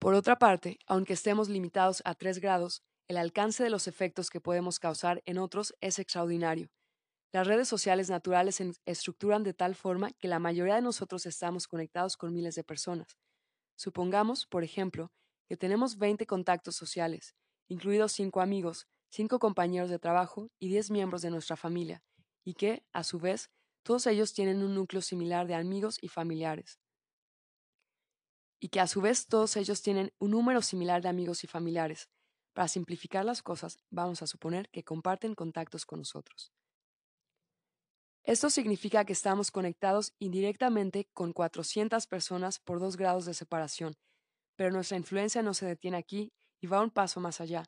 Por otra parte, aunque estemos limitados a 3 grados, el alcance de los efectos que podemos causar en otros es extraordinario. Las redes sociales naturales se estructuran de tal forma que la mayoría de nosotros estamos conectados con miles de personas. Supongamos, por ejemplo, que tenemos 20 contactos sociales, incluidos 5 amigos, 5 compañeros de trabajo y 10 miembros de nuestra familia, y que, a su vez, todos ellos tienen un núcleo similar de amigos y familiares. Y que a su vez todos ellos tienen un número similar de amigos y familiares. Para simplificar las cosas, vamos a suponer que comparten contactos con nosotros. Esto significa que estamos conectados indirectamente con 400 personas por dos grados de separación, pero nuestra influencia no se detiene aquí y va un paso más allá,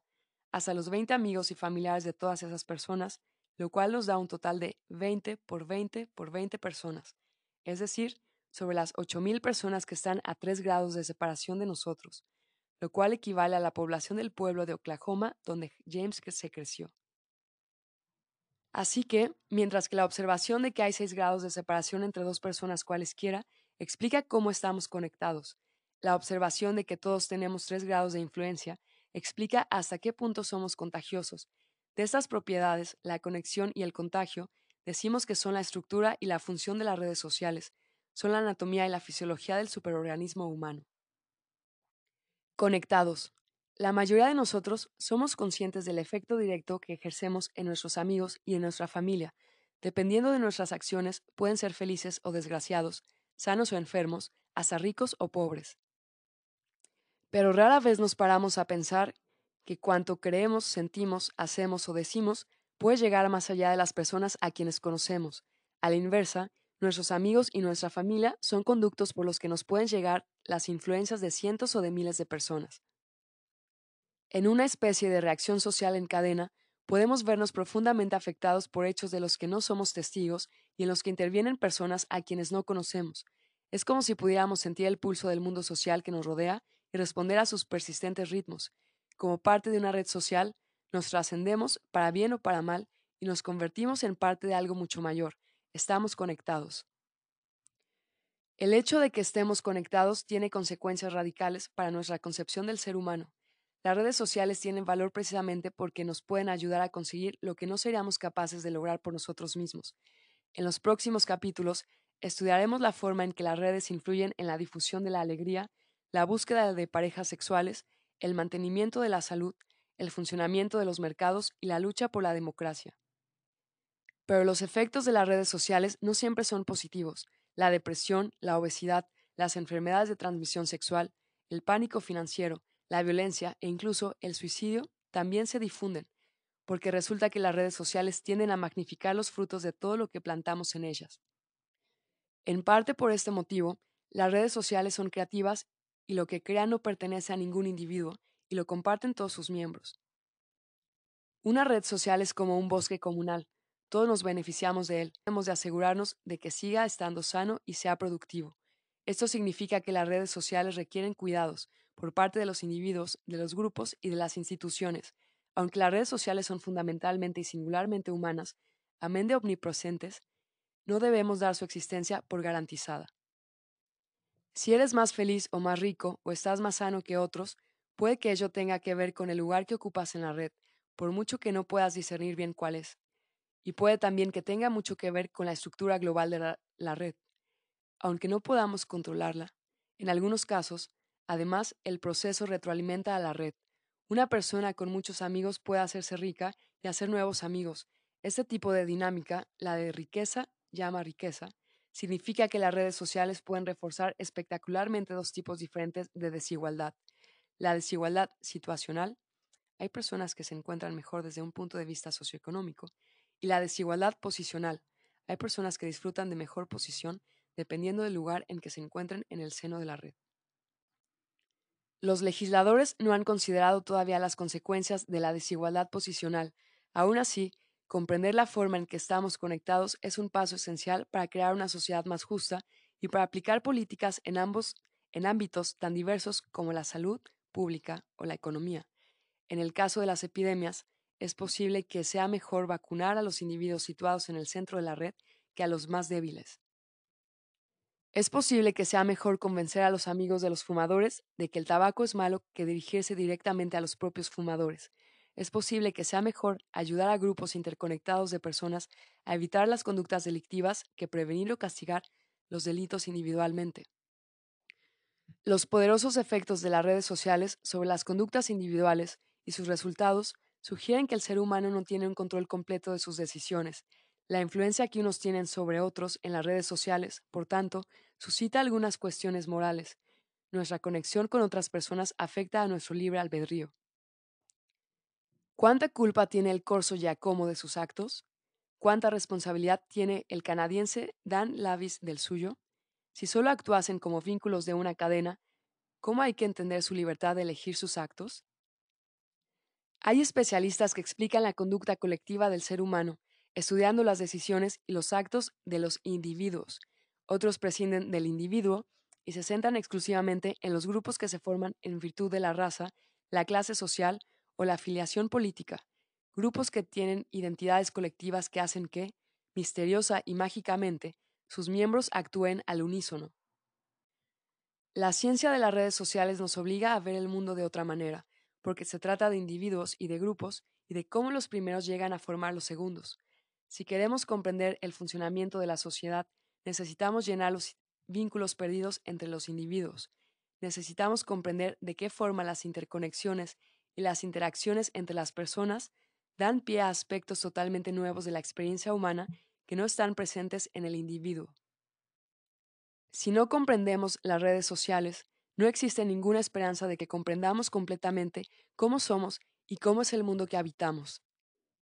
hasta los 20 amigos y familiares de todas esas personas, lo cual nos da un total de 20 por 20 por 20 personas, es decir, sobre las 8.000 personas que están a 3 grados de separación de nosotros, lo cual equivale a la población del pueblo de Oklahoma donde James se creció. Así que, mientras que la observación de que hay 6 grados de separación entre dos personas cualesquiera explica cómo estamos conectados, la observación de que todos tenemos 3 grados de influencia explica hasta qué punto somos contagiosos. De estas propiedades, la conexión y el contagio, decimos que son la estructura y la función de las redes sociales, son la anatomía y la fisiología del superorganismo humano. Conectados. La mayoría de nosotros somos conscientes del efecto directo que ejercemos en nuestros amigos y en nuestra familia. Dependiendo de nuestras acciones, pueden ser felices o desgraciados, sanos o enfermos, hasta ricos o pobres. Pero rara vez nos paramos a pensar que cuanto creemos, sentimos, hacemos o decimos puede llegar más allá de las personas a quienes conocemos. A la inversa, Nuestros amigos y nuestra familia son conductos por los que nos pueden llegar las influencias de cientos o de miles de personas. En una especie de reacción social en cadena, podemos vernos profundamente afectados por hechos de los que no somos testigos y en los que intervienen personas a quienes no conocemos. Es como si pudiéramos sentir el pulso del mundo social que nos rodea y responder a sus persistentes ritmos. Como parte de una red social, nos trascendemos, para bien o para mal, y nos convertimos en parte de algo mucho mayor, estamos conectados. El hecho de que estemos conectados tiene consecuencias radicales para nuestra concepción del ser humano. Las redes sociales tienen valor precisamente porque nos pueden ayudar a conseguir lo que no seríamos capaces de lograr por nosotros mismos. En los próximos capítulos estudiaremos la forma en que las redes influyen en la difusión de la alegría, la búsqueda de parejas sexuales, el mantenimiento de la salud, el funcionamiento de los mercados y la lucha por la democracia. Pero los efectos de las redes sociales no siempre son positivos. La depresión, la obesidad, las enfermedades de transmisión sexual, el pánico financiero, la violencia e incluso el suicidio también se difunden, porque resulta que las redes sociales tienden a magnificar los frutos de todo lo que plantamos en ellas. En parte por este motivo, las redes sociales son creativas y lo que crean no pertenece a ningún individuo y lo comparten todos sus miembros. Una red social es como un bosque comunal, todos nos beneficiamos de él. Tenemos de asegurarnos de que siga estando sano y sea productivo. Esto significa que las redes sociales requieren cuidados por parte de los individuos, de los grupos y de las instituciones. Aunque las redes sociales son fundamentalmente y singularmente humanas, amén de omnipresentes, no debemos dar su existencia por garantizada. Si eres más feliz o más rico o estás más sano que otros, puede que ello tenga que ver con el lugar que ocupas en la red, por mucho que no puedas discernir bien cuál es y puede también que tenga mucho que ver con la estructura global de la, red. Aunque no podamos controlarla, en algunos casos, además, el proceso retroalimenta a la red. Una persona con muchos amigos puede hacerse rica y hacer nuevos amigos. Este tipo de dinámica, la de riqueza, llama riqueza, significa que las redes sociales pueden reforzar espectacularmente dos tipos diferentes de desigualdad. La desigualdad situacional, hay personas que se encuentran mejor desde un punto de vista socioeconómico, y la desigualdad posicional. Hay personas que disfrutan de mejor posición dependiendo del lugar en que se encuentren en el seno de la red. Los legisladores no han considerado todavía las consecuencias de la desigualdad posicional. Aún así, comprender la forma en que estamos conectados es un paso esencial para crear una sociedad más justa y para aplicar políticas en ambos en ámbitos tan diversos como la salud pública o la economía. En el caso de las epidemias, es posible que sea mejor vacunar a los individuos situados en el centro de la red que a los más débiles. Es posible que sea mejor convencer a los amigos de los fumadores de que el tabaco es malo que dirigirse directamente a los propios fumadores. Es posible que sea mejor ayudar a grupos interconectados de personas a evitar las conductas delictivas que prevenir o castigar los delitos individualmente. Los poderosos efectos de las redes sociales sobre las conductas individuales y sus resultados sugieren que el ser humano no tiene un control completo de sus decisiones. La influencia que unos tienen sobre otros en las redes sociales, por tanto, suscita algunas cuestiones morales. Nuestra conexión con otras personas afecta a nuestro libre albedrío. ¿Cuánta culpa tiene el corso Giacomo de sus actos? cuánta responsabilidad tiene el canadiense Dan Lavis del suyo? Si solo actuasen como vínculos de una cadena, ¿cómo hay que entender su libertad de elegir sus actos? Hay especialistas que explican la conducta colectiva del ser humano, estudiando las decisiones y los actos de los individuos. Otros prescinden del individuo y se centran exclusivamente en los grupos que se forman en virtud de la raza, la clase social o la afiliación política, grupos que tienen identidades colectivas que hacen que, misteriosa y mágicamente, sus miembros actúen al unísono. La ciencia de las redes sociales nos obliga a ver el mundo de otra manera, porque se trata de individuos y de grupos y de cómo los primeros llegan a formar los segundos. Si queremos comprender el funcionamiento de la sociedad, necesitamos llenar los vínculos perdidos entre los individuos. Necesitamos comprender de qué forma las interconexiones y las interacciones entre las personas dan pie a aspectos totalmente nuevos de la experiencia humana que no están presentes en el individuo. Si no comprendemos las redes sociales, no existe ninguna esperanza de que comprendamos completamente cómo somos y cómo es el mundo que habitamos.